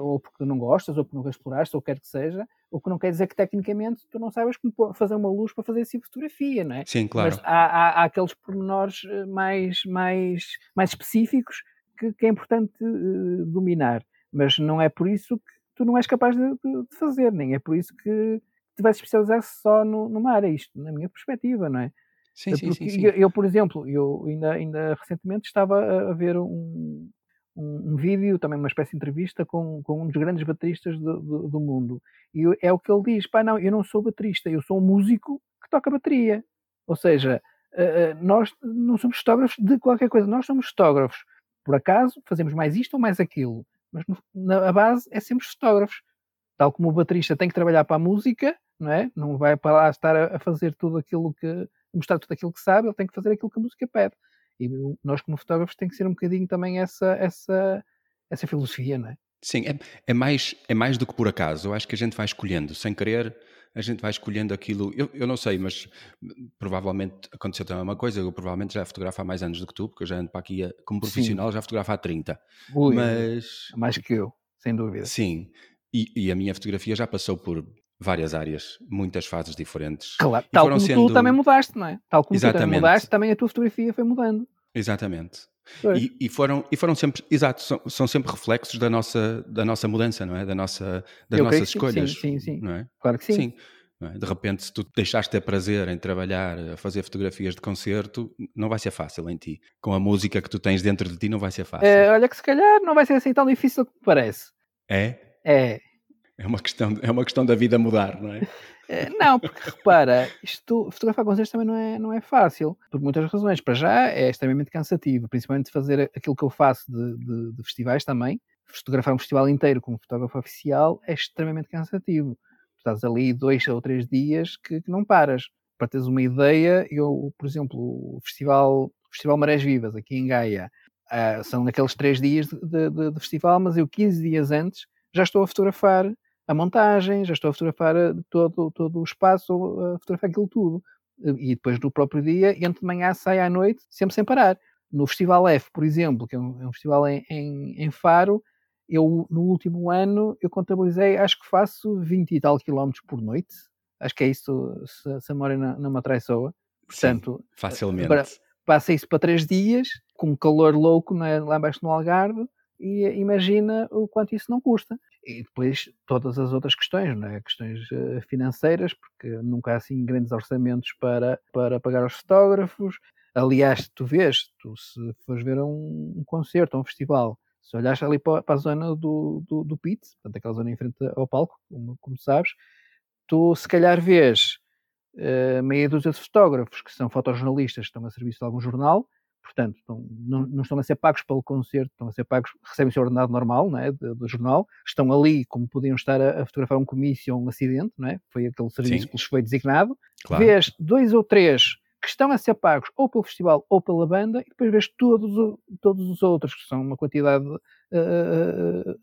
B: ou porque não gostas, ou porque nunca exploraste, ou quer que seja, o que não quer dizer que tecnicamente tu não saibas como fazer uma luz para fazer tipo fotografia, não é?
A: Sim, claro.
B: Mas há, há, há aqueles pormenores eh, mais, mais, mais específicos que, que é importante uh, dominar, mas não é por isso que tu não és capaz de, de, fazer, nem é por isso que te vais especializar-se só no, numa área, isto na minha perspectiva, não é?
A: Sim, sim, sim, sim.
B: Eu, eu, por exemplo, eu ainda, ainda recentemente estava a ver um, um, um, vídeo, também uma espécie de entrevista com, com um dos grandes bateristas do, do, do mundo. E é o que ele diz: pá, não, eu não sou baterista, eu sou um músico que toca bateria. Ou seja, uh, nós não somos fotógrafos de qualquer coisa, nós somos fotógrafos. Por acaso, fazemos mais isto ou mais aquilo. Mas na base é sempre fotógrafos. Tal como o baterista tem que trabalhar para a música, não é? Não vai para lá estar a, fazer tudo aquilo que, mostrar tudo aquilo que sabe, ele tem que fazer aquilo que a música pede. E nós, como fotógrafos, tem que ser um bocadinho também essa, essa, essa filosofia, não é?
A: Sim, é, é, mais, é mais do que por acaso. Eu acho que a gente vai escolhendo, sem querer, a gente vai escolhendo aquilo. Eu, eu não sei, mas provavelmente aconteceu também uma coisa. Eu provavelmente já fotografo há mais anos do que tu, porque eu já ando para aqui como profissional, Sim. já fotografo há 30.
B: Ui, mas. Mais que eu, sem dúvida.
A: Sim, e, e, a minha fotografia já passou por várias áreas, muitas fases diferentes.
B: Claro, tal como sendo... tu também mudaste, não é? Tal como Exatamente. tu também mudaste, também a tua fotografia foi mudando.
A: Exatamente. E, e, foram, e foram sempre, exato, são, são, sempre reflexos da nossa, da nossa mudança, não é? Da nossa, das Eu nossas escolhas.
B: Sim, sim, sim.
A: Não é?
B: Claro que sim. sim.
A: É? De repente, se tu deixaste ter prazer em trabalhar, a fazer fotografias de concerto, não vai ser fácil em ti. Com a música que tu tens dentro de ti, não vai ser fácil.
B: É, olha que se calhar não vai ser assim tão difícil como parece.
A: É?
B: É.
A: É uma questão, é uma questão da vida mudar, não é? (laughs)
B: é não, porque repara, isto, fotografar concertos também não é, não é fácil, por muitas razões. Para já é extremamente cansativo, principalmente fazer aquilo que eu faço de, de, de festivais também. Fotografar um festival inteiro como fotógrafo oficial é extremamente cansativo. Estás ali dois ou três dias que, que não paras. Para teres uma ideia, eu, por exemplo, o festival, o festival Marés Vivas, aqui em Gaia, uh, são naqueles três dias de, de, de festival, mas eu 15 dias antes já estou a fotografar a montagem, já estou a fotografar eh, todo, todo o espaço, a fotografar aquilo tudo. e depois no próprio dia, entre de manhã sai à noite, sempre sem parar. No Festival F, por exemplo, que é um, é um festival em, em, em, Faro, eu no último ano eu contabilizei, acho que faço 20 e tal quilómetros por noite. Acho que é isso, se, se a memória não, não me atraiçoa. Portanto,
A: Sim, facilmente.
B: Para, passa isso para três dias, com calor louco né, lá embaixo no Algarve, e imagina o quanto isso não custa. E depois todas as outras questões, né? questões eh, financeiras, porque nunca há assim grandes orçamentos para, para pagar aos fotógrafos. Aliás, tu vês, tu se fores ver um, um concerto, um festival, se olhares ali para a zona do, do, do pit, portanto aquela zona em frente ao palco, como, como sabes, tu se calhar vês uh, meia dúzia de fotógrafos que são fotojornalistas, que estão a serviço de algum jornal, portanto, não, não, estão a ser pagos pelo concerto, estão a ser pagos, recebem o seu ordenado normal não é, do, do, jornal, estão ali como podiam estar a, a, fotografar um comício ou um acidente, não é? foi aquele serviço Sim. que lhes foi designado. Claro. Vês dois ou três que estão a ser pagos ou pelo festival ou pela banda, e depois vês todos, todos os outros, que são uma quantidade uh,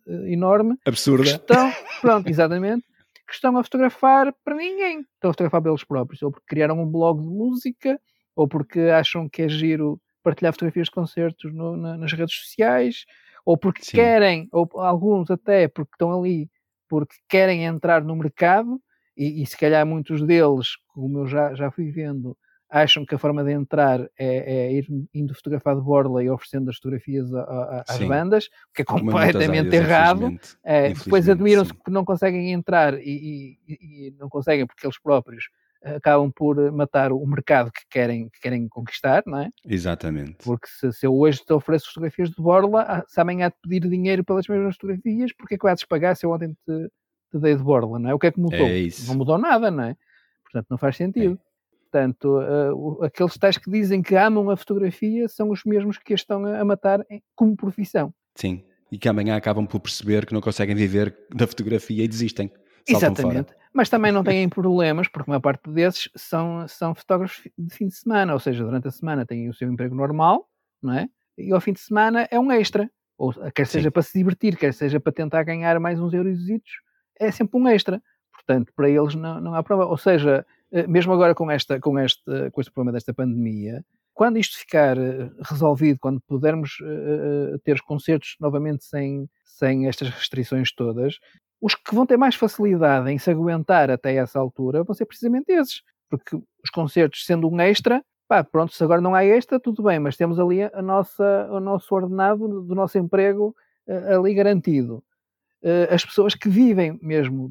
B: uh, enorme.
A: Absurda.
B: Estão, (laughs) pronto, exatamente que estão a fotografar para ninguém. Estão a fotografar para eles próprios, ou porque criaram um blog de música, ou porque acham que é giro partilhar fotografias de concertos no, na, nas redes sociais, ou porque Sim. querem, ou alguns até porque estão ali porque querem entrar no mercado, e, e se calhar muitos deles, como eu já, já fui vendo, acham que a forma de entrar é, é ir indo fotografar de borla e oferecendo as fotografias a, a, às sim. bandas, que é completamente áreas, errado. Infelizmente, é, infelizmente, depois admiram-se que não conseguem entrar e, e, e, não conseguem porque eles próprios acabam por matar o mercado que querem, que querem conquistar, não é?
A: Exatamente.
B: Porque se, se eu hoje te ofereço fotografias de borla, ah, se amanhã te pedir dinheiro pelas mesmas fotografias, porque é que vais pagar se eu ontem te, te dei de borla, não é? O que é que mudou?
A: É
B: não mudou nada, não é? Portanto, não faz sentido. É. Portanto, uh, aqueles tais que dizem que amam a fotografia são os mesmos que a estão a, matar como profissão.
A: Sim, e que amanhã acabam por perceber que não conseguem viver da fotografia e desistem.
B: Exatamente, mas também não têm problemas, porque a maior parte desses são, são fotógrafos de fim de semana, ou seja, durante a semana têm o seu emprego normal, não é? E ao fim de semana é um extra, ou quer seja Sim. para se divertir, quer seja para tentar ganhar mais uns euros, é sempre um extra. Portanto, para eles não, não há problema. Ou seja, eh, mesmo agora com, esta, com, este, com este problema desta pandemia, quando isto ficar eh, resolvido, quando pudermos uh, ter concertos novamente sem, sem estas restrições todas, os que vão ter mais facilidade em se aguentar até essa altura vão ser precisamente esses. Porque os concertos, sendo um extra, pá, pronto, se agora não há extra, tudo bem, mas temos ali a nossa, o nosso ordenado do nosso emprego uh, ali garantido. Eh, as pessoas que vivem mesmo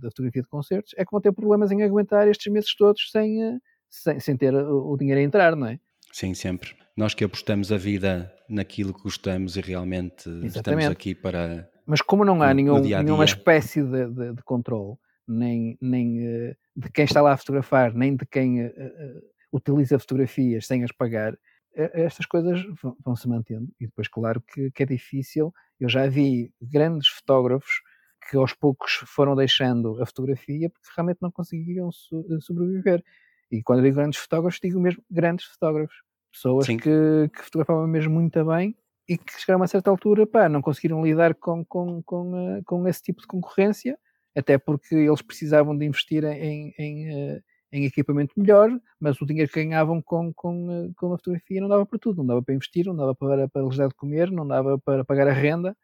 B: da fotografia de concertos é que vão ter problemas em aguentar estes meses todos sem, eh, sem, sem ter o, o dinheiro a entrar, não é?
A: Sim, sempre. Nós que apostamos a vida naquilo que gostamos e realmente Exatamente. estamos aqui para.
B: Mas como não há nenhum, dia -dia. nenhuma espécie de, de, de controle, nem, nem uh, de quem está lá a fotografar, nem de quem uh, uh, utiliza fotografias sem as pagar, estas coisas vão, vão, se mantendo. E depois, claro que, que é difícil eu já vi grandes fotógrafos que aos poucos foram deixando a fotografia porque realmente não conseguiam eh, sobreviver. E quando digo grandes fotógrafos, digo mesmo grandes fotógrafos. Pessoas que, que, fotografavam mesmo muito bem e que chegaram a uma certa altura, pá, não conseguiram lidar com, com, com, uh, com esse tipo de concorrência, até porque eles precisavam de investir em, em, em equipamento melhor, mas o dinheiro que ganhavam com, com, eh, com a fotografia não dava para tudo, não dava para investir, não dava para, para lhes dar de comer, não dava para pagar a renda,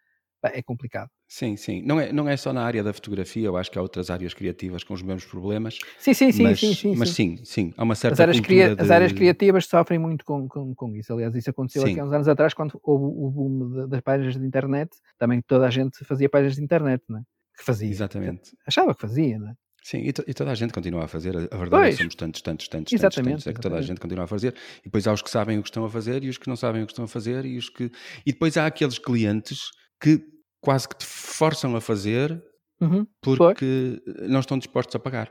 B: é complicado.
A: Sim, sim. Não é, não é só na área da fotografia, eu acho que há outras áreas criativas com os mesmos problemas.
B: Sim, sim, sim.
A: Mas
B: sim, sim,
A: mas sim, sim, há uma certa
B: as áreas,
A: cria
B: de... as áreas criativas sofrem muito com, com, com isso. Aliás, isso aconteceu sim. aqui há uns anos atrás, quando houve o boom das páginas de internet. Também toda a gente fazia páginas de internet, não é? Que fazia.
A: Exatamente.
B: Achava que fazia, não é?
A: Sim, e, e, toda a gente continua a fazer. A verdade pois. é que somos tantos, tantos, tantos, tantos, tantos, é que toda a gente continua a fazer. E depois há os que sabem o que estão a fazer e os que não sabem o que estão a fazer e os que. E depois há aqueles clientes que quase que te forçam a fazer uhum. porque Foi. não estão dispostos a pagar.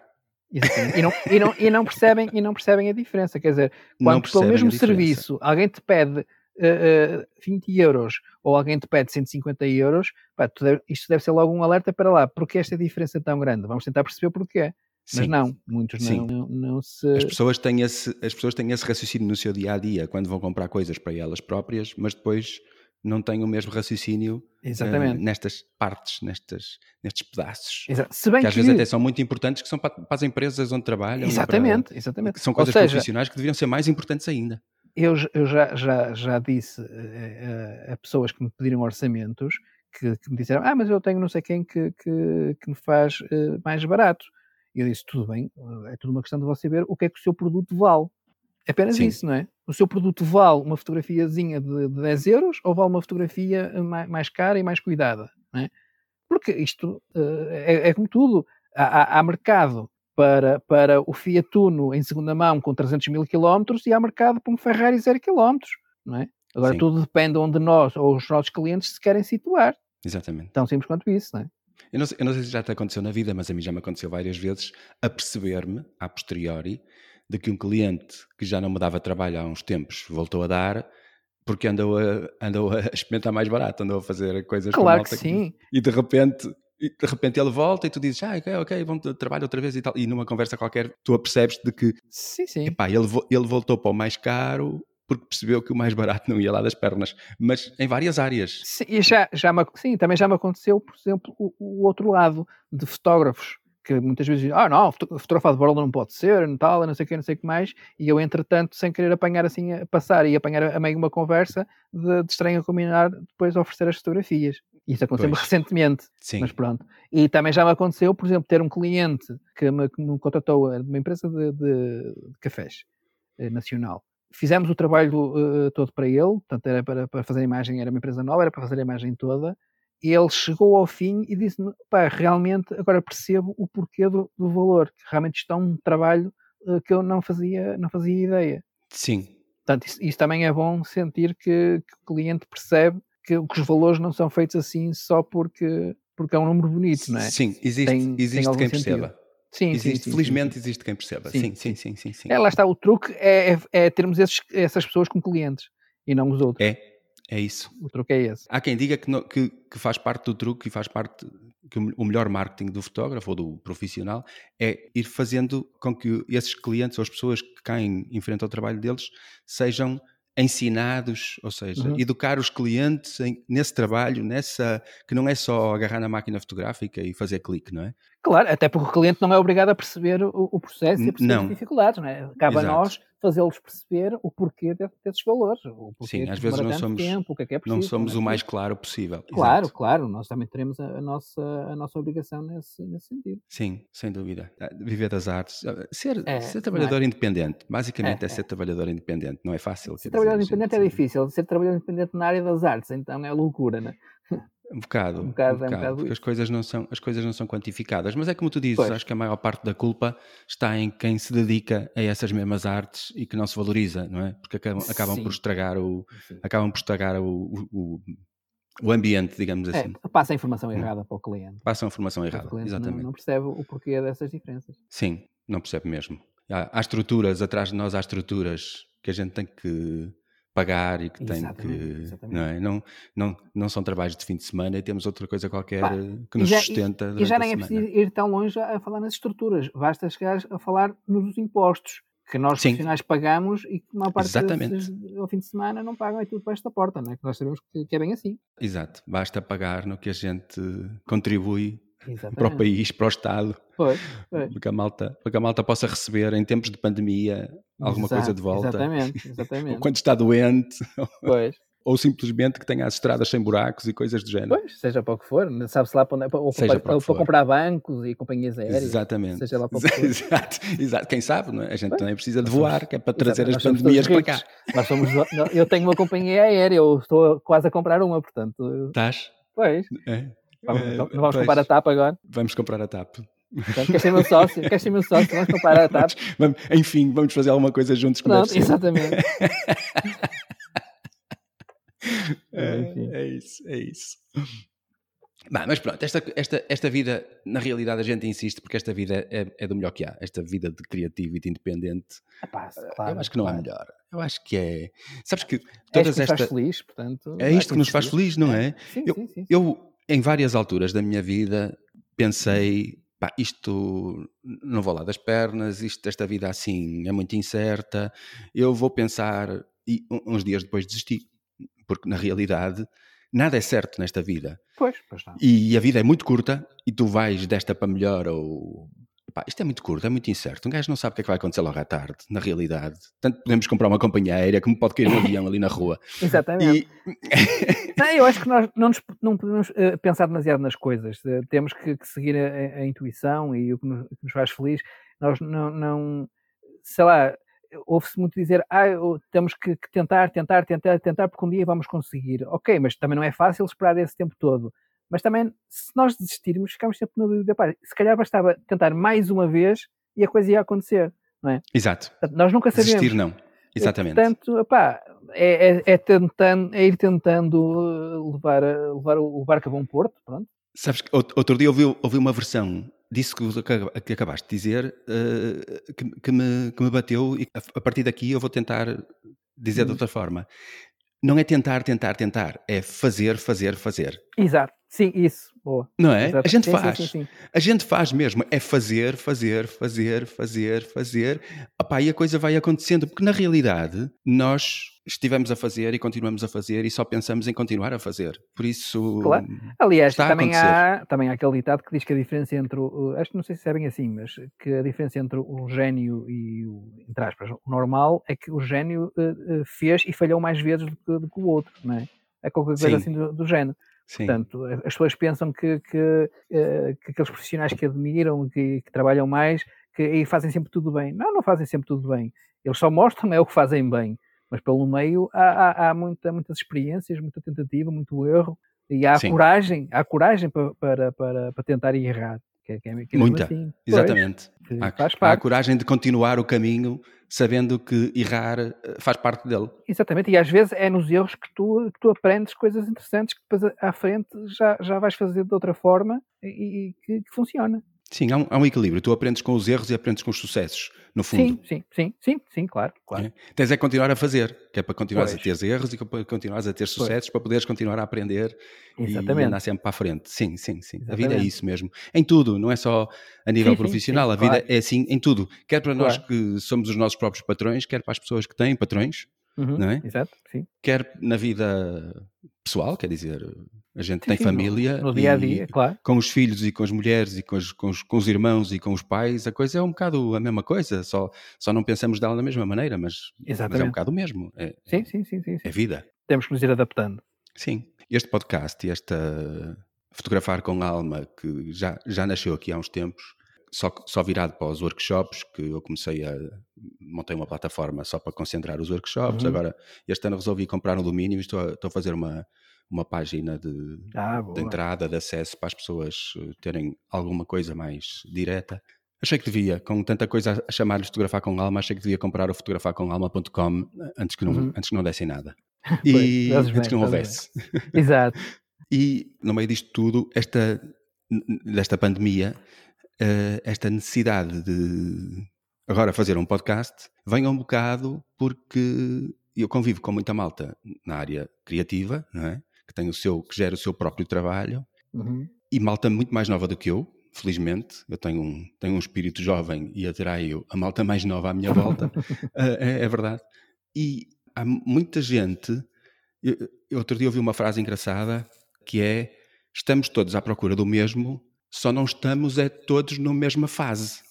B: E não, e, não, e, não percebem, e não percebem a diferença. Quer dizer, quando pelo mesmo serviço alguém te pede uh, uh, 20 euros ou alguém te pede 150 euros, pá, deve, isto deve ser logo um alerta para lá. Porque esta diferença é tão grande? Vamos tentar perceber porquê. Mas Sim. não, muitos não, não, não, se.
A: As pessoas, têm esse, as pessoas têm esse raciocínio no seu dia a dia quando vão comprar coisas para elas próprias, mas depois não têm o mesmo raciocínio
B: uh,
A: nestas partes, nestas, nestes pedaços.
B: Se bem
A: que,
B: que
A: às vezes até são muito importantes, que são para, para as empresas onde trabalham.
B: Exatamente,
A: para,
B: exatamente.
A: são coisas seja, profissionais que deveriam ser mais importantes ainda.
B: Eu, eu já, já, já disse a, a, pessoas que me pediram orçamentos que, que, me disseram: Ah, mas eu tenho não sei quem que, que, que me faz uh, mais barato. E eu disse: Tudo bem, é tudo uma questão de você ver o que é que o seu produto vale. Apenas Sim. isso, não é? O seu produto vale uma fotografiazinha de, de 10 euros ou vale uma fotografia mais, mais cara e mais cuidada, é? Porque isto uh, é, é, como tudo. Há, há, mercado para, para o Fiat Uno em segunda mão com 300 mil quilómetros e há mercado para um Ferrari 0 quilómetros, não é? Agora Sim. tudo depende onde nós ou os nossos clientes se querem situar.
A: Exatamente.
B: Tão simples quanto isso, não é?
A: Eu não, sei, eu não sei se já te aconteceu na vida, mas a mim já me aconteceu várias vezes a perceber-me, a posteriori, de que um cliente que já não me dava trabalho há uns tempos voltou a dar porque andou a, andou a (laughs) experimentar mais barato, andou a fazer coisas
B: claro que sim. Que,
A: e de repente e de repente ele volta e tu dizes, ah, ok, ok, vamos trabalho outra vez e tal. E numa conversa qualquer tu apercebes de que
B: sim, sim.
A: Epá, ele, ele voltou para o mais caro porque percebeu que o mais barato não ia lá das pernas, mas em várias áreas.
B: Sim, já, já me, sim também já me aconteceu, por exemplo, o, o outro lado de fotógrafos que muitas vezes dizem, ah não, fotografar de borla não pode ser, não tal, não sei o que, não sei o que mais, e eu entretanto, sem querer apanhar assim, a passar e apanhar a meio uma conversa, de, de estranho a combinar, depois oferecer as fotografias. Isso aconteceu-me recentemente,
A: Sim.
B: mas pronto. E também já me aconteceu, por exemplo, ter um cliente que me, que me contratou, de uma empresa de, de, de cafés eh, nacional, fizemos o trabalho uh, todo para ele, portanto era para, para fazer a imagem, era uma empresa nova, era para fazer a imagem toda, ele chegou ao fim e disse-me, pá, realmente agora percebo o porquê do, do valor, que realmente está um trabalho uh, que eu não fazia, não fazia ideia.
A: Sim.
B: Portanto, isso, isso também é bom sentir que, que, o cliente percebe que, que, os valores não são feitos assim só porque, porque é um número bonito, não é?
A: Sim, existe, tem, existe tem quem sentido. perceba.
B: Sim,
A: existe,
B: sim,
A: felizmente
B: sim,
A: existe quem perceba. Sim, sim, sim, sim. sim,
B: É, lá está, o truque é, é, é termos esses, essas pessoas como clientes e não os outros.
A: É, é isso.
B: O truque é esse.
A: Há quem diga que, no, que, que, faz parte do truque e faz parte que o melhor marketing do fotógrafo ou do profissional é ir fazendo com que esses clientes ou as pessoas que caem em frente ao trabalho deles sejam ensinados, ou seja, uhum. educar os clientes em, nesse trabalho, nessa que não é só agarrar na máquina fotográfica e fazer clique, não é?
B: Claro, até porque o cliente não é obrigado a perceber o, o processo e a perceber não. as dificuldades, não é? Cabe Exato. a nós fazê-los perceber o porquê desses valores. O porquê
A: Sim, às vezes não somos, tempo, o que é que é preciso, não somos é o mais claro possível.
B: Claro, Exato. claro, nós também teremos a, a, nossa, a nossa obrigação nesse, nesse sentido.
A: Sim, sem dúvida. Ah, viver das artes, ah, ser, é, ser trabalhador é? independente, basicamente é, é, ser trabalhador independente, não é fácil.
B: Ser trabalhador independente é difícil, ser trabalhador independente na área das artes, então é loucura, não é?
A: Um bocado, um bocado, um bocado, é um bocado porque as coisas, não são, as coisas não são quantificadas. Mas é como tu dizes, pois. acho que a maior parte da culpa está em quem se dedica a essas mesmas artes e que não se valoriza, não é? Porque acabam, acabam por estragar o, acabam por estragar o, o, o ambiente, digamos é, assim.
B: Passa a informação hum. errada para o cliente.
A: Passa a informação errada, exatamente. Não,
B: não, percebe o porquê dessas diferenças.
A: Sim, não percebe mesmo. Há, há estruturas, atrás de nós há estruturas que a gente tem que pagar e que exatamente, tem que. Exatamente. Não, é? não, não, não são trabalhos de fim de semana e temos outra coisa qualquer Pá, que nos já, sustenta.
B: E, já nem é preciso ir tão longe a falar nas estruturas, basta chegar a falar nos impostos que nós Sim. profissionais pagamos e que uma parte desses, ao fim de semana não pagam e tudo para esta porta, não é? Que nós sabemos que, que é bem assim.
A: Exato, basta pagar no que a gente contribui Exatamente. para o país, para o Estado,
B: pois,
A: pois. Para, que a malta, para que a malta possa receber em tempos de pandemia alguma Exato, coisa de volta.
B: Exatamente, (laughs) exatamente.
A: quando está doente. Pois. (laughs) Ou simplesmente que tenha as estradas sem buracos e coisas do género.
B: Pois, seja para o que for, sabe-se lá para, ou para, para, para comprar bancos e companhias aéreas.
A: Exatamente.
B: Seja lá para o que for. (laughs)
A: Exato, exato. Quem sabe, não é? a gente pois. também precisa de voar, que é para trazer Exato, as pandemias para cá.
B: Nós somos, eu tenho uma companhia aérea, eu estou quase a comprar uma, portanto.
A: Estás?
B: Pois. É. Vamos, é, vamos comprar a TAP agora?
A: Vamos comprar a TAP.
B: Então, quer ser meu sócio? (laughs) Quer ser meu sócio? Vamos comprar a TAP?
A: Vamos, enfim, vamos fazer alguma coisa juntos com Não,
B: Exatamente. (laughs)
A: é, é, isso, é isso. Bah, mas pronto, esta, esta, esta vida, na realidade, a gente insiste porque esta vida é, é do melhor que há. Esta vida de criativo e de independente.
B: Epá, claro,
A: eu acho que não
B: claro.
A: há melhor. Eu acho que é. Sabes que todas
B: é
A: estas.
B: faz feliz, portanto.
A: É isto que nos faz feliz, não é?
B: é? Sim,
A: eu,
B: sim, sim.
A: eu, em várias alturas da minha vida, pensei. Pá, isto não vou lá das pernas, isto, esta vida assim é muito incerta, eu vou pensar, e uns dias depois desisti porque na realidade nada é certo nesta vida.
B: Pois, pois não.
A: E a vida é muito curta e tu vais desta para melhor ou Pá, isto é muito curto, é muito incerto. Um gajo não sabe o que é que vai acontecer logo à tarde, na realidade. Tanto podemos comprar uma companhia aérea como pode cair um avião ali na rua. (laughs)
B: Exatamente. E... (laughs) não, eu acho que nós não, nos, não podemos uh, pensar demasiado nas coisas. Uh, temos que, que seguir a, a, intuição e o que nos, que nos, faz feliz. Nós não, não sei lá, ouve-se muito dizer, ah, temos que, que, tentar, tentar, tentar, tentar, porque um dia vamos conseguir. Ok, mas também não é fácil esperar esse tempo todo. Mas também, se nós desistirmos, ficamos sempre na dúvida. Pá, se calhar bastava tentar mais uma vez e a coisa ia acontecer, não é?
A: Exato.
B: Portanto, nós nunca sabemos.
A: Desistir não. Exatamente.
B: Portanto, é, é, é, tentando, é ir tentando uh, levar, levar o barco a bom porto, pronto.
A: Sabes que outro dia ouvi, ouvi uma versão disso que, que acabaste de dizer uh, que, que, me, que me bateu e a, partir daqui eu vou tentar dizer hum. de outra forma. Não é tentar, tentar, tentar, é fazer, fazer, fazer.
B: Exato. Sim, isso, boa.
A: Não é? Exato. A gente sim, faz. Sim, sim, a gente faz mesmo. É fazer, fazer, fazer, fazer, fazer. Opá, e a coisa vai acontecendo, porque na realidade nós estivemos a fazer e continuamos a fazer e só pensamos em continuar a fazer. Por isso.
B: Claro. Aliás, também, há, também há aquele ditado que diz que a diferença entre. O, acho que não sei se é bem assim, mas que a diferença entre o gênio e o, entre aspas, o normal é que o gênio uh, fez e falhou mais vezes do que, do que o outro, não é? É qualquer coisa assim do, do género. Sim. Portanto, as pessoas pensam que, que, eh, que aqueles profissionais que admiram, que, que trabalham mais, que e fazem sempre tudo bem. Não, não fazem sempre tudo bem. Eles só mostram é o que fazem bem. Mas pelo meio há, há, há muita, muitas experiências, muita tentativa, muito erro. E há Sim. coragem, há coragem para, para, para, para tentar errar. Que, é, que é,
A: que Muita, assim. exatamente. Pois, há, há, a coragem de continuar o caminho sabendo que errar eh, faz parte dele.
B: Exatamente, e às vezes é nos erros que tu, que tu aprendes coisas interessantes que depois à frente já, já vais fazer de outra forma e, e que, que funciona.
A: Sim, há um, há um, equilíbrio. Tu aprendes com os erros e aprendes com os sucessos, no fundo.
B: Sim, sim, sim, sim, sim claro. claro. É.
A: Tens é continuar a fazer, que é para continuares pois. a ter erros e para continuares a ter sucessos, pois. para poderes continuar a aprender Exatamente. e andar sempre para a frente. Sim, sim, sim. Exatamente. A vida é isso mesmo. Em tudo, não é só a nível sim, profissional, sim, sim, a vida claro. é assim em tudo. Quer para claro. nós que somos os nossos próprios patrões, quer para as pessoas que têm patrões, uhum. não é?
B: Exato, sim.
A: Quer na vida pessoal, quer dizer, a gente sim, tem sim, família.
B: No, no, dia a dia, claro.
A: Com os filhos e com as mulheres e com os, com, os, com os, irmãos e com os pais, a coisa é um bocado a mesma coisa, só, só não pensamos dela da mesma maneira, mas, mas é um bocado o mesmo. É,
B: sim, sim, sim, sim,
A: É vida.
B: Temos que nos ir adaptando.
A: Sim. Este podcast e esta Fotografar com Alma, que já, já nasceu aqui há uns tempos, só, só virado para os workshops, que eu comecei a. montei uma plataforma só para concentrar os workshops. Uhum. Agora, este ano resolvi comprar um domínio e estou a, estou a fazer uma uma página de, ah, de, entrada, de acesso para as pessoas eh, terem alguma coisa mais direta. Achei que devia, com tanta coisa a chamar-lhe fotografar com alma, achei que devia comprar o fotografarcomalma.com antes que não, uhum. antes que não desse nada. (laughs) E pois, antes bem, que não houvesse.
B: Exato. (laughs)
A: e no meio disto tudo, esta, desta pandemia, eh, esta necessidade de agora fazer um podcast vem um bocado porque eu convivo com muita malta na área criativa, não é? que tem o seu, que gera o seu próprio trabalho, uhum. e malta muito mais nova do que eu, felizmente. Eu tenho um, tenho um espírito jovem e atraio a malta mais nova à minha volta, (laughs) é, é, verdade. E há muita gente. Eu, eu outro dia ouvi uma frase engraçada que é: estamos todos à procura do mesmo, só não estamos é todos na mesma fase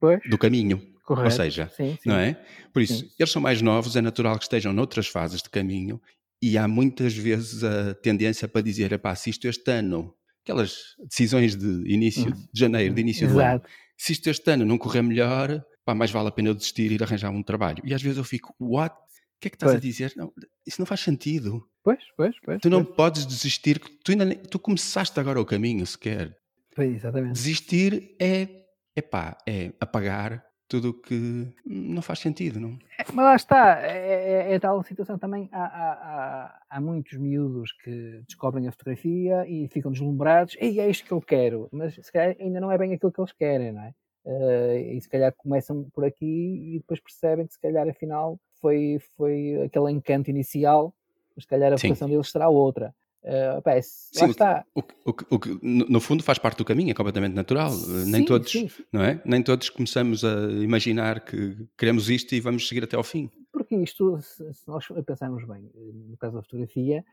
B: pois.
A: do caminho.
B: Correto.
A: Ou seja,
B: sim, sim.
A: não é? Por isso, sim. eles são mais novos, é natural que estejam noutras fases de caminho e há muitas vezes a tendência para dizer, pá, se isto este ano, aquelas decisões de início de janeiro, de início Exato. do ano, se isto este ano não correr melhor, pá, mais vale a pena eu desistir e ir arranjar um trabalho. E às vezes eu fico, what? O que é que estás pois. a dizer? Não, isso não faz sentido.
B: Pois, pois, pois.
A: Tu não
B: pois.
A: podes desistir, tu ainda nem, tu começaste agora o caminho sequer.
B: Pois, exatamente.
A: Desistir é, é pá, é apagar tudo o que não faz sentido, não?
B: É, mas lá está, é, é, é tal situação também. Há, há, há, muitos miúdos que descobrem a fotografia e ficam deslumbrados, e é isto que eu quero, mas se calhar ainda não é bem aquilo que eles querem, não é? Uh, e se calhar começam por aqui e depois percebem que se calhar afinal foi, foi aquele encanto inicial, mas se calhar a vocação deles será outra. Uh, pá, Sim, está.
A: O, o, o, no fundo faz parte do caminho, é completamente natural. Sim, nem todos, sim. não é? Nem todos começamos a imaginar que queremos isto e vamos seguir até ao fim.
B: Porque isto, se, nós pensarmos bem, no caso da fotografia,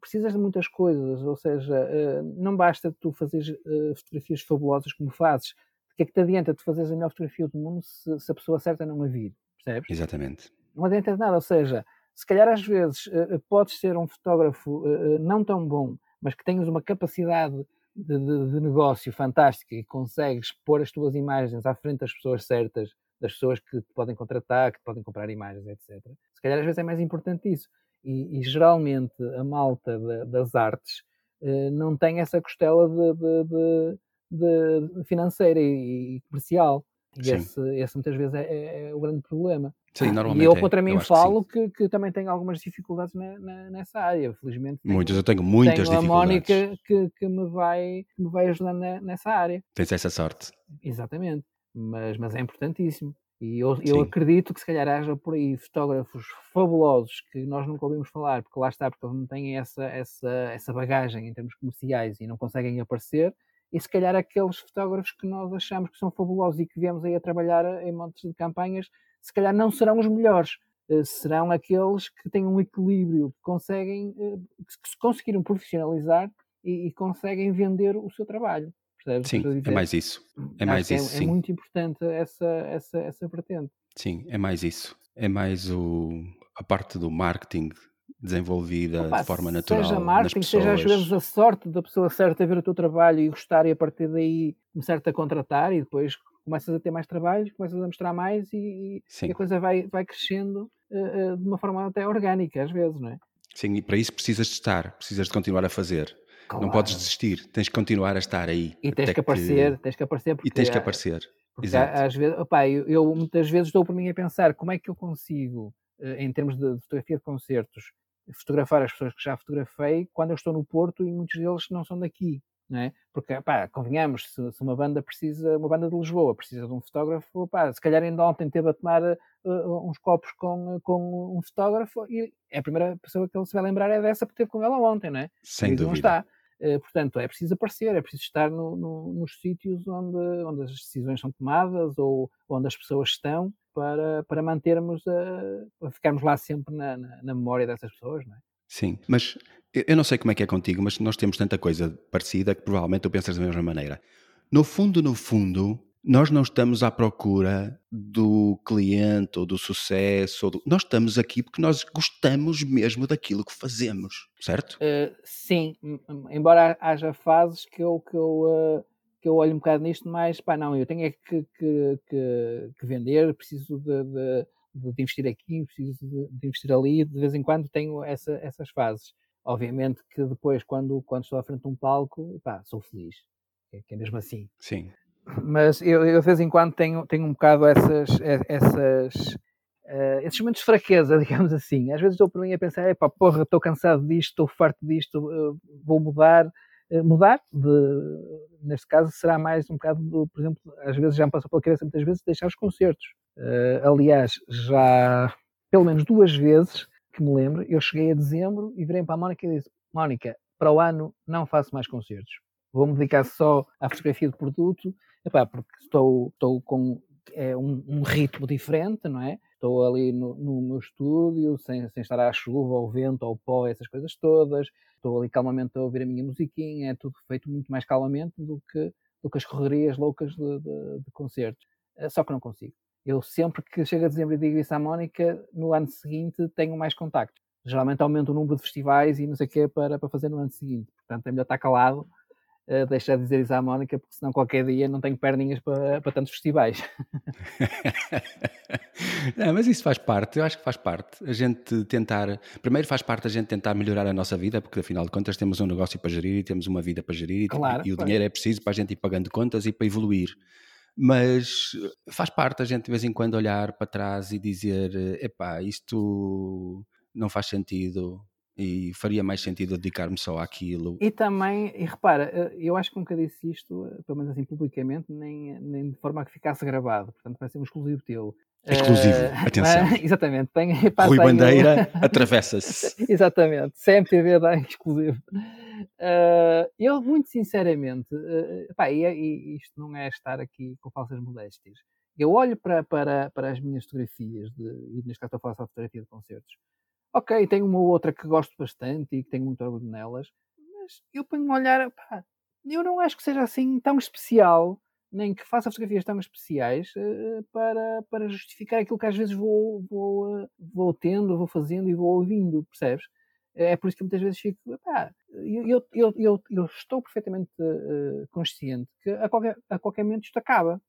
B: precisas de muitas coisas, ou seja, não basta tu fazeres fotografias fabulosas como fazes. O que é que te adianta tu fazeres a melhor fotografia do mundo se, se a pessoa certa não a vir? Percebes?
A: Exatamente.
B: Não adianta de nada, ou seja, se calhar às vezes podes ser um fotógrafo não tão bom, mas que tenhas uma capacidade de, de, de, negócio fantástica e consegues pôr as tuas imagens à frente das pessoas certas, das pessoas que te podem contratar, que te podem comprar imagens, etc. Se calhar às vezes é mais importante isso. E, e geralmente a malta das artes eh, não tem essa costela de financeira e, e comercial. E esse, esse, muitas vezes é, é, é, o grande problema.
A: Sim, normalmente.
B: E eu
A: é.
B: contra mim falo que, que, que, também tenho algumas dificuldades na, na, nessa área, felizmente.
A: Muitas, eu tenho muitas
B: tenho
A: dificuldades.
B: a Mónica que, que, me vai, que me vai ajudar na, nessa área.
A: Tens essa sorte.
B: Exatamente. Mas, mas é importantíssimo. E eu, eu acredito que se calhar haja por aí fotógrafos fabulosos que nós nunca ouvimos falar, porque lá está, porque eles não têm essa, essa, essa bagagem em termos comerciais e não conseguem aparecer e se calhar aqueles fotógrafos que nós achamos que são fabulosos e que viemos aí a trabalhar em montes de campanhas, se calhar não serão os melhores, eh, serão aqueles que têm um equilíbrio, que conseguem, eh, que se conseguiram profissionalizar e, e conseguem vender o seu trabalho.
A: Percebes? Sim, é mais isso. É mais
B: é,
A: isso.
B: É, é, muito importante essa, essa, essa vertente.
A: Sim, é mais isso. É mais o, a parte do marketing, desenvolvida Opa, de forma natural.
B: Seja marketing, seja às vezes a sorte da pessoa certa ver o teu trabalho e gostar e a partir daí começar-te a contratar e depois começas a ter mais trabalho, começas a mostrar mais e, e a coisa vai, vai crescendo uh, uh, de uma forma até orgânica, às vezes, não é?
A: Sim, e para isso precisas de estar, precisas de continuar a fazer. Claro. Não podes desistir, tens que continuar a estar aí.
B: E tens que aparecer, que... tens que aparecer.
A: e tens que aparecer.
B: Porque Exato. às vezes, opa, eu, eu, muitas vezes estou por mim a pensar como é que eu consigo, eh, em termos de fotografia de concertos, fotografar as pessoas que já fotografei quando eu estou no Porto e muitos deles não são daqui. Não é? Porque, pá, convenhamos, se, se, uma banda precisa, uma banda de Lisboa precisa de um fotógrafo, pá, se calhar ainda ontem teve a tomar uh, uns copos com, com um fotógrafo e é a primeira pessoa que ele se vai lembrar é dessa porque teve com ela ontem, não é?
A: Sem e dúvida.
B: Não está. Uh, portanto, é preciso aparecer, é preciso estar no, no, nos sítios onde, onde as decisões são tomadas ou onde as pessoas estão para, para mantermos, a, para ficarmos lá sempre na, na, na memória dessas pessoas, não é?
A: Sim, mas eu não sei como é que é contigo, mas nós temos tanta coisa parecida que provavelmente tu pensas da mesma maneira. No fundo, no fundo, nós não estamos à procura do cliente ou do sucesso. Ou do... Nós estamos aqui porque nós gostamos mesmo daquilo que fazemos, certo?
B: Uh, sim, embora haja fases que eu, que eu uh que eu olho um bocado nisto, mas pá, não, eu tenho é que, que, que, que vender, preciso de, de, de, investir aqui, preciso de, investir ali, de vez em quando tenho essa, essas fases. Obviamente que depois, quando, quando estou à frente de um palco, pá, sou feliz, é, que é mesmo assim.
A: Sim.
B: Mas eu, eu, de vez em quando tenho, tenho um bocado essas, essas, uh, esses momentos de fraqueza, (laughs) digamos assim. Às vezes estou por mim a pensar, pá, porra, estou cansado disto, estou farto disto, uh, vou mudar eh, mudar, de, neste caso será mais um bocado, do, por exemplo, às vezes já me passou pela cabeça muitas vezes deixar os concertos. Uh, aliás, já pelo menos duas vezes que me lembro, eu cheguei a dezembro e virei para a Mónica e disse: Mónica, para o ano não faço mais concertos. Vou-me dedicar só à fotografia de produto, epá, porque estou, estou com é, um, um ritmo diferente, não é? estou ali no, no meu estúdio, sem, sem estar à chuva, ao vento, ao pó, essas coisas todas, estou ali calmamente a ouvir a minha musiquinha, é tudo feito muito mais calmamente do que, do que as correrias loucas de, de, de concertos. Eh, só que não consigo. Eu sempre que chego a dezembro e digo isso à Mónica, no ano seguinte tenho mais contactos. Geralmente aumento o número de festivais e não sei o quê para, para fazer no ano seguinte. Portanto, é melhor estar calado uh, deixar de dizer isso à Mónica, porque senão qualquer dia não tenho perninhas para, para tantos festivais. (laughs) (laughs)
A: não, mas isso faz parte, eu acho que faz parte. A gente tentar, primeiro faz parte a gente tentar melhorar a nossa vida, porque afinal de contas temos um negócio para gerir e temos uma vida para gerir
B: claro,
A: e, e
B: o
A: dinheiro é preciso para a gente ir pagando contas e para evoluir mas faz parte a gente de vez em quando olhar para trás e dizer: epá, isto não faz sentido, e faria mais sentido dedicar-me só àquilo.
B: E também, e repara, eh, eu acho que nunca disse isto, eh, pelo menos assim publicamente, nem, nem de forma a que ficasse gravado, portanto vai ser um exclusivo teu.
A: Exclusivo, uh, atenção.
B: Mas, (laughs) exatamente. Tem, (laughs)
A: Rui Bandeira (laughs) atravessa-se.
B: exatamente, CMTV dá exclusivo. Uh, eu, muito sinceramente, uh, pá, e, e, isto não é estar aqui com falsas modéstias, Eu olho para, para, para as minhas fotografias, de, e neste caso estou a falar só de fotografia de concertos. Ok, tenho uma ou outra que gosto bastante e que tenho muito orgulho nelas, mas eu ponho-me a olhar, pá, eu não acho que seja assim tão especial, nem que faça fotografias tão especiais uh, para, para justificar aquilo que às vezes vou, vou, uh, vou tendo, vou fazendo e vou ouvindo, percebes? É por isso que muitas vezes fico, pá, eu, eu, eu, eu, estou perfeitamente uh, consciente que a qualquer, a qualquer momento isto acaba.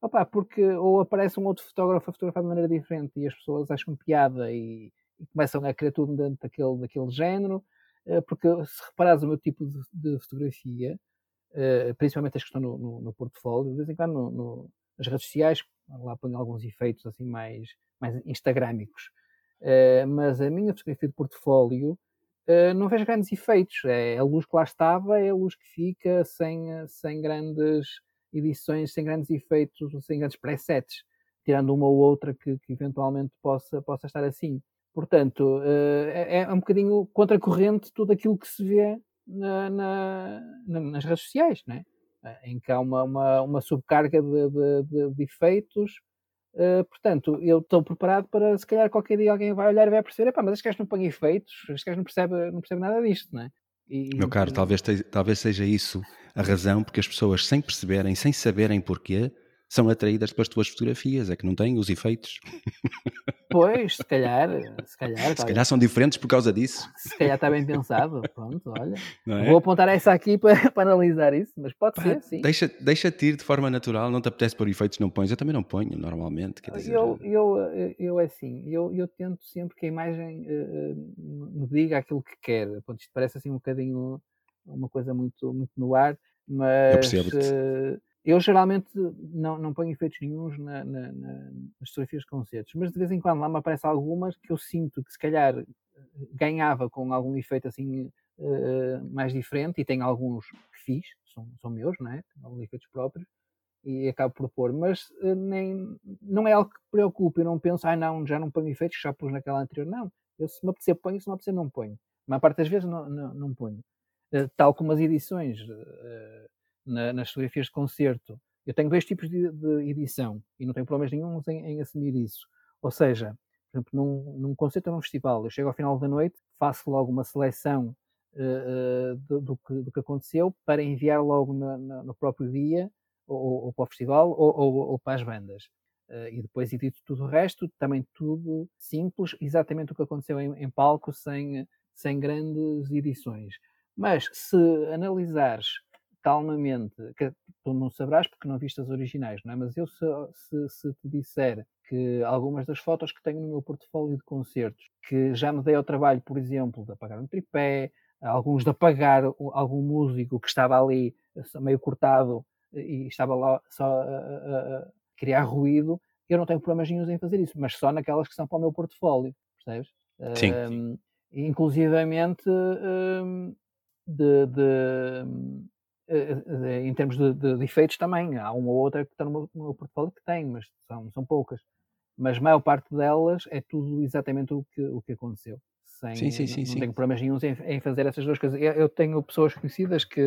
B: Opa, porque ou aparece um outro fotógrafo a fotografar de maneira diferente e as pessoas acham piada e, e começam a querer tudo dentro daquele, daquele género, uh, porque se reparares o meu tipo de, de fotografia, uh, principalmente as que estão no, no, no portfólio, de vez em quando no, no, nas redes sociais, lá ponho alguns efeitos assim mais, mais instagramicos Uh, mas a minha fotografia de portfólio não vejo grandes efeitos. É a luz que lá estava, é a luz que fica sem, sem grandes edições, sem grandes efeitos, sem grandes presets, tirando uma ou outra que, que eventualmente possa, possa estar assim. Portanto, uh, é, é, um bocadinho contracorrente tudo aquilo que se vê na, na, na, nas redes sociais, né? em que há uma, uma, uma subcarga de, de, de, de efeitos Uh, portanto, eu estou preparado para, se calhar, qualquer dia alguém vai olhar e vai perceber, mas este gajo não põe efeitos, este gajo não percebe, não percebe nada disto, não é?
A: E, Meu caro, talvez, te, talvez seja isso a razão porque as pessoas, sem perceberem, sem saberem porquê, são atraídas pelas tuas fotografias, é que não têm os efeitos.
B: Pois, se calhar, se calhar.
A: Se calhar são diferentes por causa disso.
B: Se calhar está bem pensado, pronto, olha. É? Vou apontar essa aqui para, (laughs) para analisar isso, mas pode Pá, ser, sim.
A: Deixa, deixa-te ir de forma natural, não te apetece pôr efeitos, não pões. Eu também não ponho, normalmente. Quer dizer...
B: eu, eu, eu, é assim, eu, eu tento sempre que a imagem uh, me diga aquilo que quer. Pronto, isto parece assim um bocadinho uma coisa muito, muito no ar, mas... Eu percebo-te. Uh, eu geralmente não, não ponho efeitos nenhums na, na, na, nas fotografias de concertos, mas de vez em quando lá me aparecem algumas que eu sinto que se calhar ganhava com algum efeito assim uh, mais diferente, e tenho alguns que fiz, são, são meus, não é? Tenho alguns efeitos próprios, e acabo por pôr, mas uh, nem, não é algo que preocupe, eu não penso, ah não, já não ponho efeitos, já pus naquela anterior, não. Eu se me apetecer ponho, se me apetecer não ponho. A maior parte das vezes não, não, não ponho. Uh, tal como as edições na, nas fotografias de concerto. Eu tenho dois tipos de, de edição e não tenho problemas nenhum em, em, assumir isso. Ou seja, por exemplo, num, num concerto ou num festival, eu chego ao final da noite, faço logo uma seleção uh, do, do, que, do, que, aconteceu para enviar logo na, na, no próprio dia, ou, ou, para o festival, ou, ou, ou para as bandas. Uh, e depois edito tudo o resto, também tudo simples, exatamente o que aconteceu em, em palco, sem, sem grandes edições. Mas se analisares calmamente, que tu não saberás porque não viste as originais, não é? Mas eu se, se, se, te disser que algumas das fotos que tenho no meu portfólio de concertos, que já me dei ao trabalho, por exemplo, de apagar um tripé, alguns de apagar algum músico que estava ali meio cortado e estava lá só a, a, a criar ruído, eu não tenho problemas nenhum em fazer isso, mas só naquelas que são para o meu portfólio, percebes?
A: Sim. Um,
B: inclusivamente um, de, de eh, eh, em termos de, de, de, efeitos também, há uma ou outra que está no meu, portfólio que tem, mas são, são poucas. Mas a maior parte delas é tudo exatamente o que, o que aconteceu. Sem, sim, sim, sim, não, não tenho problemas nenhums em, em, fazer essas duas coisas. Eu, eu tenho pessoas conhecidas que,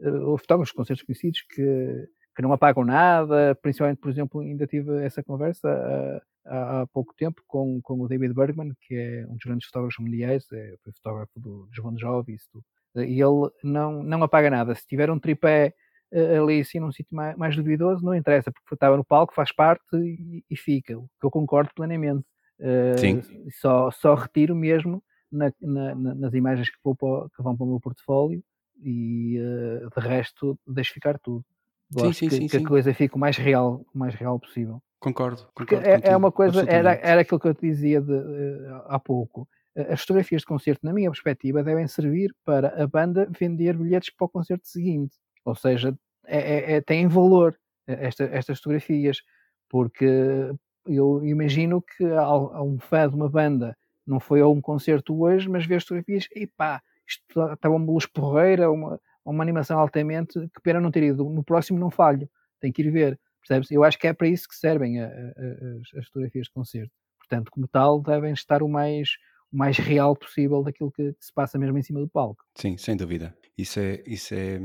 B: eh, ou fotógrafos de concertos conhecidos que, que não apagam nada, principalmente, por exemplo, ainda tive essa conversa há, há pouco tempo com, com o David Bergman, que é um dos grandes fotógrafos mundiais, é, foi fotógrafo do, dos Bon Jovi, tudo e ele não, não apaga nada. Se tiver um tripé uh, ali assim num sítio mais, mais, duvidoso, não interessa, porque estava no palco, faz parte e, e fica, o que eu concordo plenamente. Uh, Sim. Só, só retiro mesmo na, na, nas imagens que, vou para, que, vão para o meu portfólio e uh, de resto deixo ficar tudo. Gosto sim, sim, que, sim, que a coisa fique o mais real, o mais real possível.
A: Concordo, concordo
B: é, é, uma coisa, era, era aquilo que eu te dizia de, uh, há pouco as fotografias de concerto, na minha perspectiva, devem servir para a banda vender bilhetes para o concerto seguinte. Ou seja, é, é, é, têm valor esta, estas fotografias, porque eu imagino que há, um fã de uma banda não foi a um concerto hoje, mas vê as fotografias e pá, isto estava uma luz porreira, uma, uma animação altamente, que pena não ter ido. No próximo não falho, tem que ir ver. Percebes? Eu acho que é para isso que servem a, a, as, as fotografias de concerto. Portanto, como tal, devem estar o mais mais real possível daquilo que se passa mesmo em cima do palco.
A: Sim, sem dúvida. Isso é, isso é,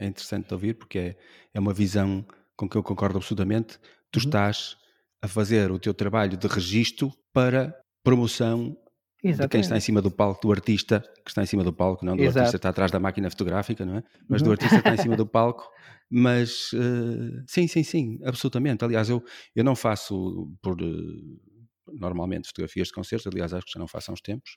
A: é interessante de ouvir porque é, é uma visão com que eu concordo absolutamente. Tu uhum. estás a fazer o teu trabalho de registro para promoção Exatamente. de quem está em cima do palco, do artista que está em cima do palco, não do Exato. artista que está atrás da máquina fotográfica, não é? Mas do uhum. artista que está em cima do (laughs) palco. Mas uh, sim, sim, sim, absolutamente. Aliás, eu, eu não faço por uh, normalmente fotografias de concertos, aliás, acho que já não faço há uns tempos,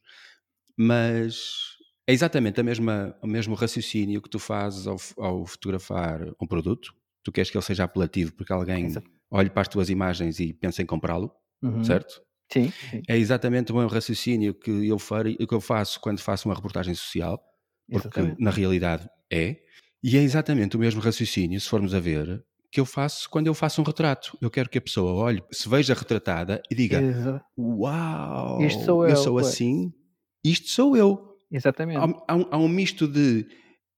A: mas é exatamente a mesma, o mesmo raciocínio que tu fazes ao, ao fotografar um produto. Tu queres que ele seja apelativo porque alguém Exato. olhe para as tuas imagens e pense em comprá-lo, uhum. certo?
B: Sim, sim,
A: É exatamente o mesmo raciocínio que eu, farei, que eu faço quando faço uma reportagem social, porque exatamente. na realidade é. E é exatamente o mesmo raciocínio, se formos a ver, que eu faço quando eu faço um retrato. Eu quero que a pessoa olhe, se veja retratada e diga: Exato. Uau, isto sou eu, eu sou assim, isto sou eu.
B: Exatamente. Há,
A: há, um, há um misto de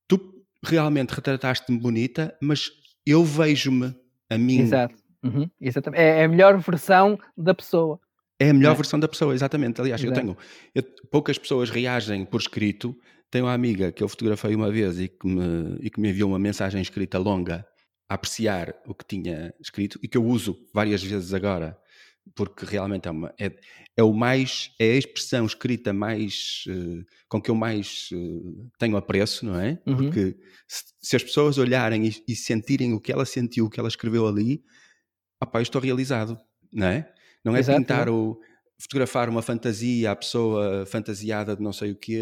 A: tu realmente retrataste-me bonita, mas eu vejo-me a mim.
B: Exato. Uhum, exatamente. É, é a melhor versão da pessoa.
A: É a melhor é. versão da pessoa, exatamente. Aliás, Exato. eu tenho. Eu, poucas pessoas reagem por escrito. Tenho uma amiga que eu fotografei uma vez e que me, e que me enviou uma mensagem escrita longa a apreciar o que tinha escrito e que eu uso várias vezes agora porque realmente é, uma, é, é o mais é a expressão escrita mais uh, com que eu mais uh, tenho apreço, não é? Uhum. Porque se, se, as pessoas olharem e, e, sentirem o que ela sentiu, o que ela escreveu ali, opá, eu estou realizado, não é? Não é Exato, pintar o fotografar uma fantasia, a pessoa fantasiada de não sei o quê,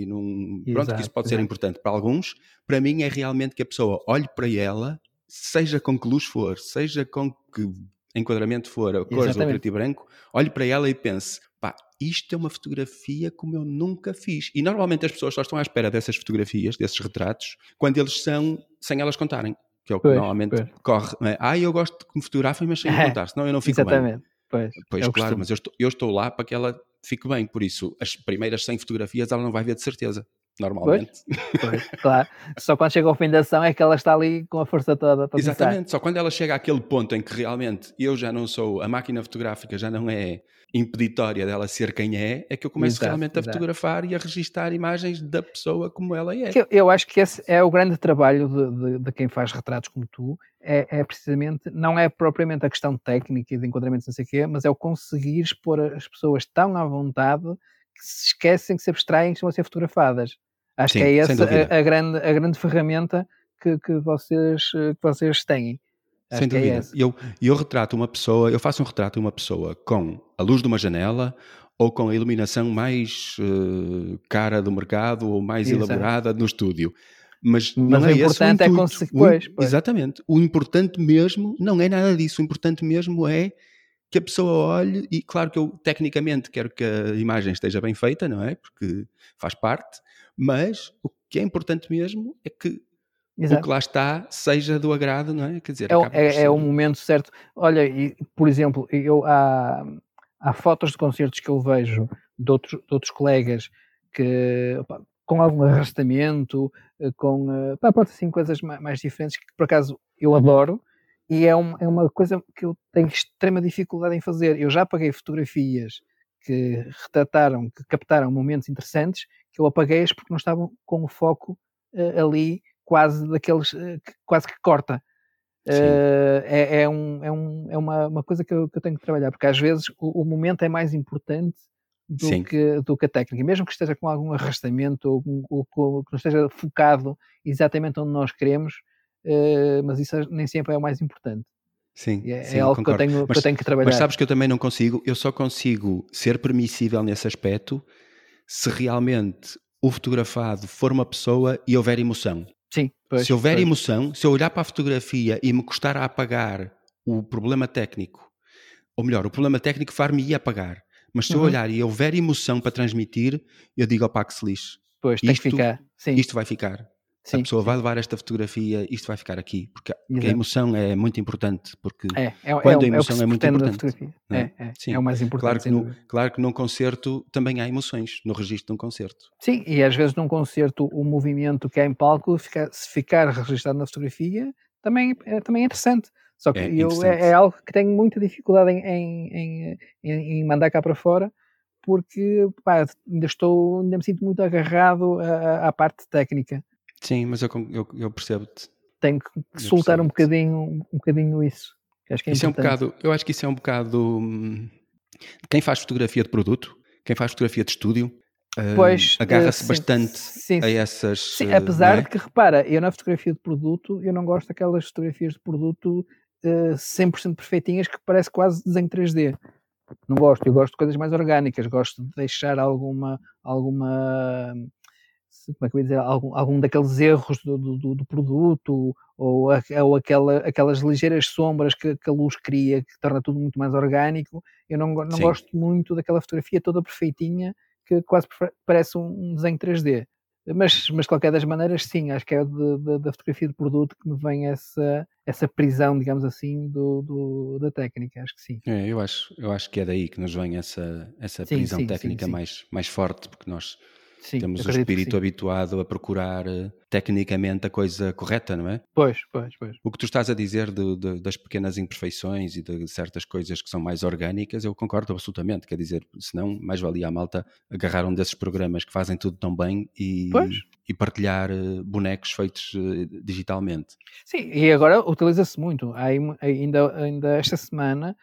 A: e num... pronto, que isso pode ser importante para alguns. Para mim é realmente que a pessoa olhe para ela, seja com que luz for, seja com que enquadramento for, a cores ou preto e branco, olhe para ela e pense, pá, isto é uma fotografia como eu nunca fiz. E normalmente as pessoas só estão à espera dessas fotografias, desses retratos, quando eles são sem elas contarem. Que é o que pois, normalmente pois. corre. Ah, eu gosto que me fotografem, mas sem (laughs) contar, senão eu não fico
B: Exatamente.
A: bem.
B: Pois,
A: pois é claro, mas eu estou, eu estou lá para que ela fique bem. Por isso, as primeiras 100 fotografias ela não vai ver de certeza normalmente.
B: Pois, pois, claro. Só quando chega ao fim da ação é que ela está ali com a força toda para
A: Exatamente, só quando ela chega àquele ponto em que realmente eu já não sou, a máquina fotográfica já não é impeditória dela ser quem é, é que eu começo exato, realmente a exato. fotografar e a registar imagens da pessoa como ela é.
B: Eu, eu acho que esse é o grande trabalho de, de, de quem faz retratos como tu, é, é, precisamente, não é propriamente a questão técnica e de enquadramento não sei o quê, mas é o conseguir expor as pessoas tão à vontade que se esquecem, que se abstraem, que estão a ser fotografadas. Acho Sim, que é essa a, a, grande, a grande ferramenta que, que, vocês, que vocês têm.
A: Acho sem é dúvida. É eu, eu retrato uma pessoa, eu faço um retrato de uma pessoa com a luz de uma janela ou com a iluminação mais uh, cara do mercado ou mais Exato. elaborada no estúdio. Mas, Mas
B: não
A: é
B: o importante
A: esse
B: o é conseguir. Pois,
A: pois. Exatamente. O importante mesmo não é nada disso. O importante mesmo é que a pessoa olhe e, claro que eu tecnicamente quero que a imagem esteja bem feita, não é? Porque faz parte, mas o que é importante mesmo é que Exato. o que lá está seja do agrado, não é? Quer dizer,
B: é, é, é o momento certo. Olha, e, por exemplo, eu há, há fotos de concertos que eu vejo de outros, de outros colegas que opa, com algum arrastamento, eh, com eh, pá, pode assim coisas mais diferentes que por acaso eu adoro e é, um, é uma coisa que eu tenho extrema dificuldade em fazer. Eu já apaguei fotografias que retrataram, que captaram momentos interessantes, eu apaguei-as porque não estavam com o foco uh, ali quase daqueles, uh, que, quase que corta. Uh, é, é, um, é, um, é uma, uma coisa que eu, que eu, tenho que trabalhar, porque às vezes o, o momento é mais importante do que, do que a técnica, mesmo que esteja com algum arrastamento ou, ou, ou, que não esteja focado exatamente onde nós queremos, uh, mas isso nem sempre é o mais importante.
A: Sim,
B: é,
A: sim,
B: é algo que eu, tenho, mas, que eu tenho que trabalhar.
A: Mas sabes que eu também não consigo, eu só consigo ser permissível nesse aspecto se realmente o fotografado for uma pessoa e houver emoção.
B: Sim, pois,
A: Se houver
B: pois.
A: emoção, se eu olhar para a fotografia e me custar a apagar o problema técnico, ou melhor, o problema técnico far-me ia apagar, mas se uhum. eu olhar e houver emoção para transmitir, eu digo ao se lixe.
B: Pois, isto, tem que ficar. Sim.
A: Isto vai ficar. Sim, a pessoa sim. vai levar esta fotografia, isto vai ficar aqui, porque, porque a emoção é muito importante, porque
B: é, é,
A: quando
B: é,
A: a emoção é, muito importante.
B: É? é, é, é, o mais importante.
A: Claro que, no, claro que num concerto também há emoções, no registro de um concerto.
B: Sim, e às vezes num concerto o movimento que é em palco, fica, se ficar registado na fotografia, também é, também é interessante. Só que é, eu, é, é, algo que tenho muita dificuldade em, em, em, em mandar cá para fora, porque pá, ainda estou, ainda me sinto muito agarrado à, à parte técnica.
A: Sim, mas eu, eu, eu percebo-te.
B: Tenho que soltar um bocadinho, um bocadinho isso. Acho que é
A: isso é um bocado, eu acho que isso é um bocado. Hum, quem faz fotografia de produto, quem faz fotografia de estúdio, hum, pois, agarra-se uh, bastante sim, a essas.
B: Sim, apesar é? de que, repara, eu na fotografia de produto, eu não gosto daquelas fotografias de produto uh, 100% perfeitinhas que parece quase desenho 3D. Não gosto, eu gosto de coisas mais orgânicas, gosto de deixar alguma, alguma como é que eu ia dizer, algum, algum daqueles erros do, do, do produto ou, ou aquela, aquelas ligeiras sombras que, que, a luz cria, que torna tudo muito mais orgânico. Eu não, não gosto muito daquela fotografia toda perfeitinha que quase parece um desenho 3D. Mas, mas de qualquer das maneiras, sim, acho que é de, de, da fotografia de produto que me vem essa, essa prisão, digamos assim, do, do, da técnica, acho que sim.
A: É, eu, acho, eu acho que é daí que nos vem essa, essa sim, prisão sim, técnica sim, Mais, mais forte, porque nós Sim, Temos o espírito habituado a procurar uh, tecnicamente a coisa correta, não é?
B: Pois, pois, pois.
A: O que tu estás a dizer de, de, das pequenas imperfeições e de certas coisas que são mais orgânicas, eu concordo absolutamente. Quer dizer, senão mais valia a malta agarrar um desses programas que fazem tudo tão bem e, e partilhar uh, bonecos feitos uh, digitalmente.
B: Sim, e agora utiliza-se muito. Há ainda, ainda esta semana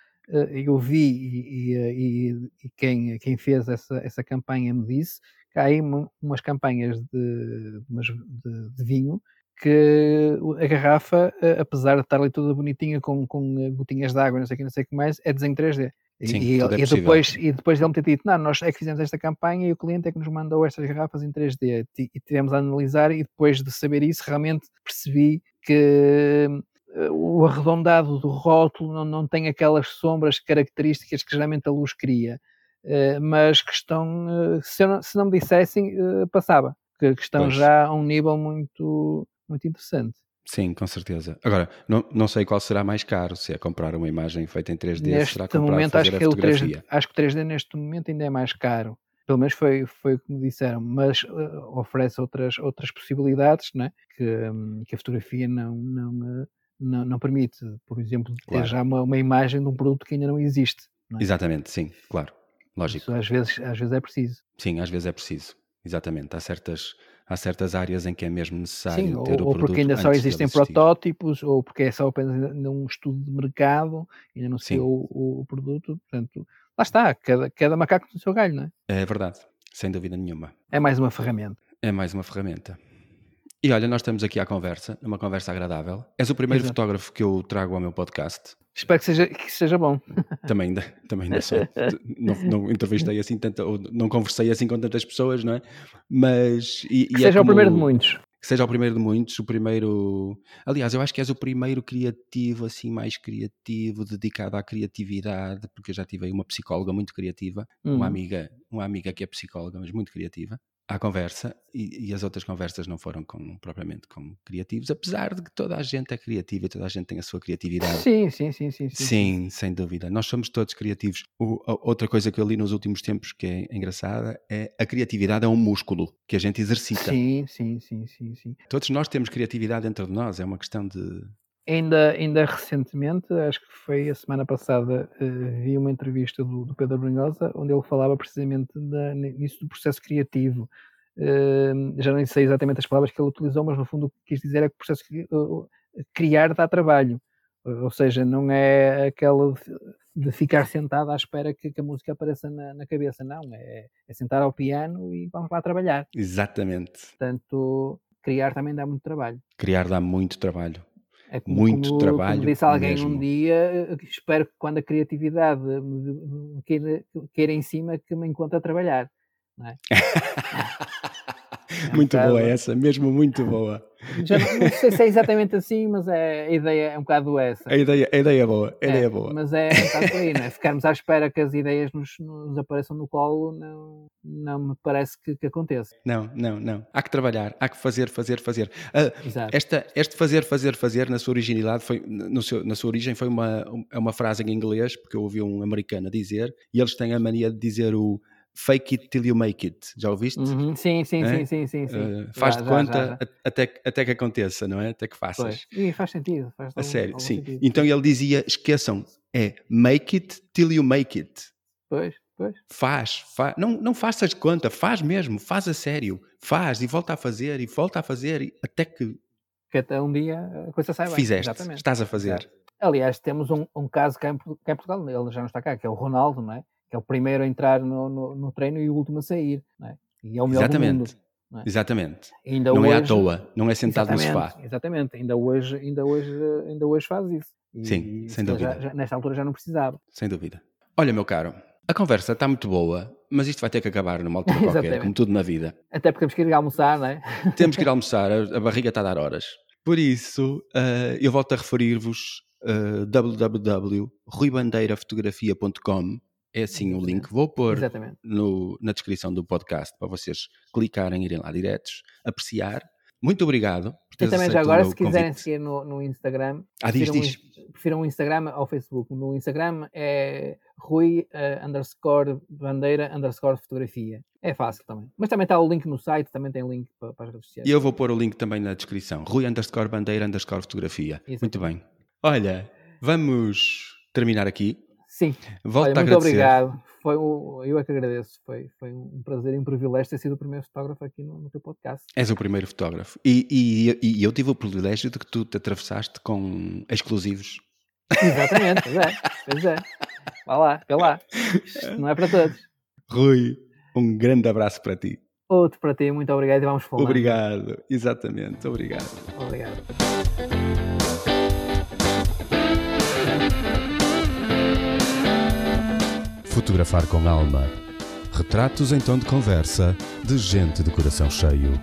B: eu vi e, e, e, quem, quem fez essa, essa campanha me disse há aí umas campanhas de, de, de, vinho que a garrafa, apesar de estar ali toda bonitinha com, com eh, gotinhas de água, não sei o que, não sei o que mais, é desenho 3D.
A: Sim, e,
B: é e, depois, e depois ele me ter dito, não, nós é que fizemos esta campanha e o cliente é que nos mandou estas garrafas em 3D e tivemos a analisar e depois de saber isso realmente percebi que eh, o arredondado do rótulo não, não tem aquelas sombras características que geralmente a luz cria. Eh, mas que estão, eh, se, não, se não me dissessem, eh, passava, que, que estão pois. já a um nível muito, muito interessante.
A: Sim, com certeza. Agora, não, não sei qual será mais caro, se é comprar uma imagem feita em 3D,
B: neste
A: será comprar
B: momento, acho que, o 3D, acho que o 3D neste momento ainda é mais caro. Pelo menos foi, foi o que me disseram, mas uh, oferece outras, outras possibilidades né? que, um, que a fotografia não, não, não, não permite. Por exemplo, ter claro. já uma, uma imagem de um produto que ainda não existe. Não
A: é? Exatamente, sim, claro. Lógico. Isso
B: às vezes, às vezes é preciso.
A: Sim, às vezes é preciso. Exatamente. Há certas, há certas áreas em que é mesmo necessário Sim, ter
B: ou,
A: o produto.
B: Ou porque ainda só existem protótipos, ou porque é só apenas um estudo de mercado, ainda não se o, o, produto. Portanto, lá está, cada, cada macaco no seu galho, não é?
A: É verdade, sem dúvida nenhuma.
B: É mais uma ferramenta.
A: É mais uma ferramenta. E olha, nós estamos aqui à conversa, numa conversa agradável. És o primeiro Exato. fotógrafo que eu trago ao meu podcast.
B: Espero que seja, que seja bom.
A: Também, também não sou. não, não entrevistei assim tanta, ou não conversei assim com tantas pessoas, não é? Mas.
B: E, que e é seja é como, o primeiro de muitos.
A: Que seja o primeiro de muitos, o primeiro. Aliás, eu acho que és o primeiro criativo, assim, mais criativo, dedicado à criatividade, porque eu já tive uma psicóloga muito criativa, hum. uma amiga, uma amiga que é psicóloga, mas muito criativa à conversa e, e, as outras conversas não foram com, propriamente como criativos, apesar de que toda a gente é criativa e toda a gente tem a sua criatividade.
B: Sim, sim, sim, sim.
A: Sim, sim sem dúvida. Nós somos todos criativos. O, outra coisa que eu li nos últimos tempos que é engraçada é a criatividade é um músculo que a gente exercita.
B: Sim, sim, sim, sim, sim.
A: Todos nós temos criatividade dentro de nós, é uma questão de
B: Ainda, ainda recentemente, acho que foi a semana passada, uh, vi uma entrevista do, do, Pedro Brunhosa, onde ele falava precisamente da, nisso do processo criativo. Uh, já nem sei exatamente as palavras que ele utilizou, mas no fundo o que quis dizer é que o processo uh, criar dá trabalho. Ou seja, não é aquela de ficar sentado à espera que, que a música apareça na, na cabeça, não. É, é, sentar ao piano e vamos lá trabalhar.
A: Exatamente.
B: Portanto, criar também dá muito trabalho.
A: Criar dá muito trabalho. É como, muito como, trabalho.
B: Como disse alguém mesmo. um dia, espero que quando a criatividade me queira, queira em cima, que me encontre a trabalhar. Não é? (laughs)
A: É (laughs) muito boa essa, mesmo muito boa.
B: Já não, sei se é exatamente assim, mas é, a ideia é um bocado essa.
A: A ideia, a ideia é boa, a é, ideia é boa.
B: Mas é um bocado por aí, não é? Ficarmos à espera que as ideias nos, nos apareçam no colo não, não me parece que, que, aconteça.
A: Não, não, não. Há que trabalhar, há que fazer, fazer, fazer. Uh, esta, este fazer, fazer, fazer, na sua originalidade, foi, no seu, na sua origem, foi uma, é uma frase em inglês, porque eu ouvi um americano dizer, e eles têm a mania de dizer o fake it till you make it. Já ouviste?
B: Uhum. Sim, sim, é? sim, sim, sim, sim. Uh,
A: faz já, de conta já, já. Até, até que aconteça, não é? Até que faças.
B: Pois. E faz sentido. Faz
A: a algum, sério, sim. Sentido. Então ele dizia: esqueçam, é make it till you make it.
B: Pois, pois.
A: Faz, faz. Não, não faças de conta, faz mesmo, faz a sério. Faz e volta a fazer e volta a fazer e até que.
B: Que até um dia a coisa sai bem.
A: Fizeste, Exatamente. estás a fazer.
B: Aliás, temos um, um caso cá em, cá em, Portugal, ele já não está cá, que é o Ronaldo, não é? Que é o primeiro a entrar no, no, no treino e o último a sair, não é? E é o melhor
A: Exatamente.
B: do mundo.
A: É? Exatamente.
B: Ainda
A: não
B: hoje,
A: é à toa, não é sentado no sofá.
B: Exatamente, ainda hoje, ainda hoje, ainda hoje faz isso.
A: E, Sim, sem dúvida.
B: Já, já, nesta altura já não precisava.
A: Sem dúvida. Olha, meu caro, a conversa está muito boa, mas isto vai ter que acabar numa altura (laughs) qualquer, como tudo na vida.
B: Até porque temos que ir almoçar, não é?
A: Temos que ir (laughs) almoçar, a, a barriga está a dar horas. Por isso, uh, eu volto a referir-vos uh, www.ruibandeirafotografia.com é assim o link. Vou pôr no, na descrição do podcast para vocês clicarem, irem lá diretos, apreciar. Muito obrigado
B: E também já agora, se quiserem seguir no, no Instagram,
A: ah, diz, diz.
B: prefiram o Instagram ao Facebook. No Instagram é Rui uh, underscore bandeira underscore fotografia. É fácil também. Mas também está o link no site, também tem link para, para as redes sociais.
A: E eu vou pôr o link também na descrição. Rui underscore bandeira underscore fotografia. Exatamente. Muito bem. Olha, vamos terminar aqui.
B: Sim.
A: Volto
B: Olha,
A: a
B: muito obrigado. Foi o, eu é que agradeço. Foi, foi um prazer e um privilégio ter sido o primeiro fotógrafo aqui no, no teu podcast.
A: És o primeiro fotógrafo. E, e, e, eu tive o privilégio de que tu te atravessaste com exclusivos.
B: Exatamente, pois é. Pois é. Vá lá, vê lá. Isto não é para todos.
A: Rui, um grande abraço para ti.
B: Outro para ti, muito obrigado e vamos falar.
A: Obrigado, exatamente, obrigado.
B: Obrigado.
A: Fotografar com alma. Retratos em tom de conversa de gente de coração cheio.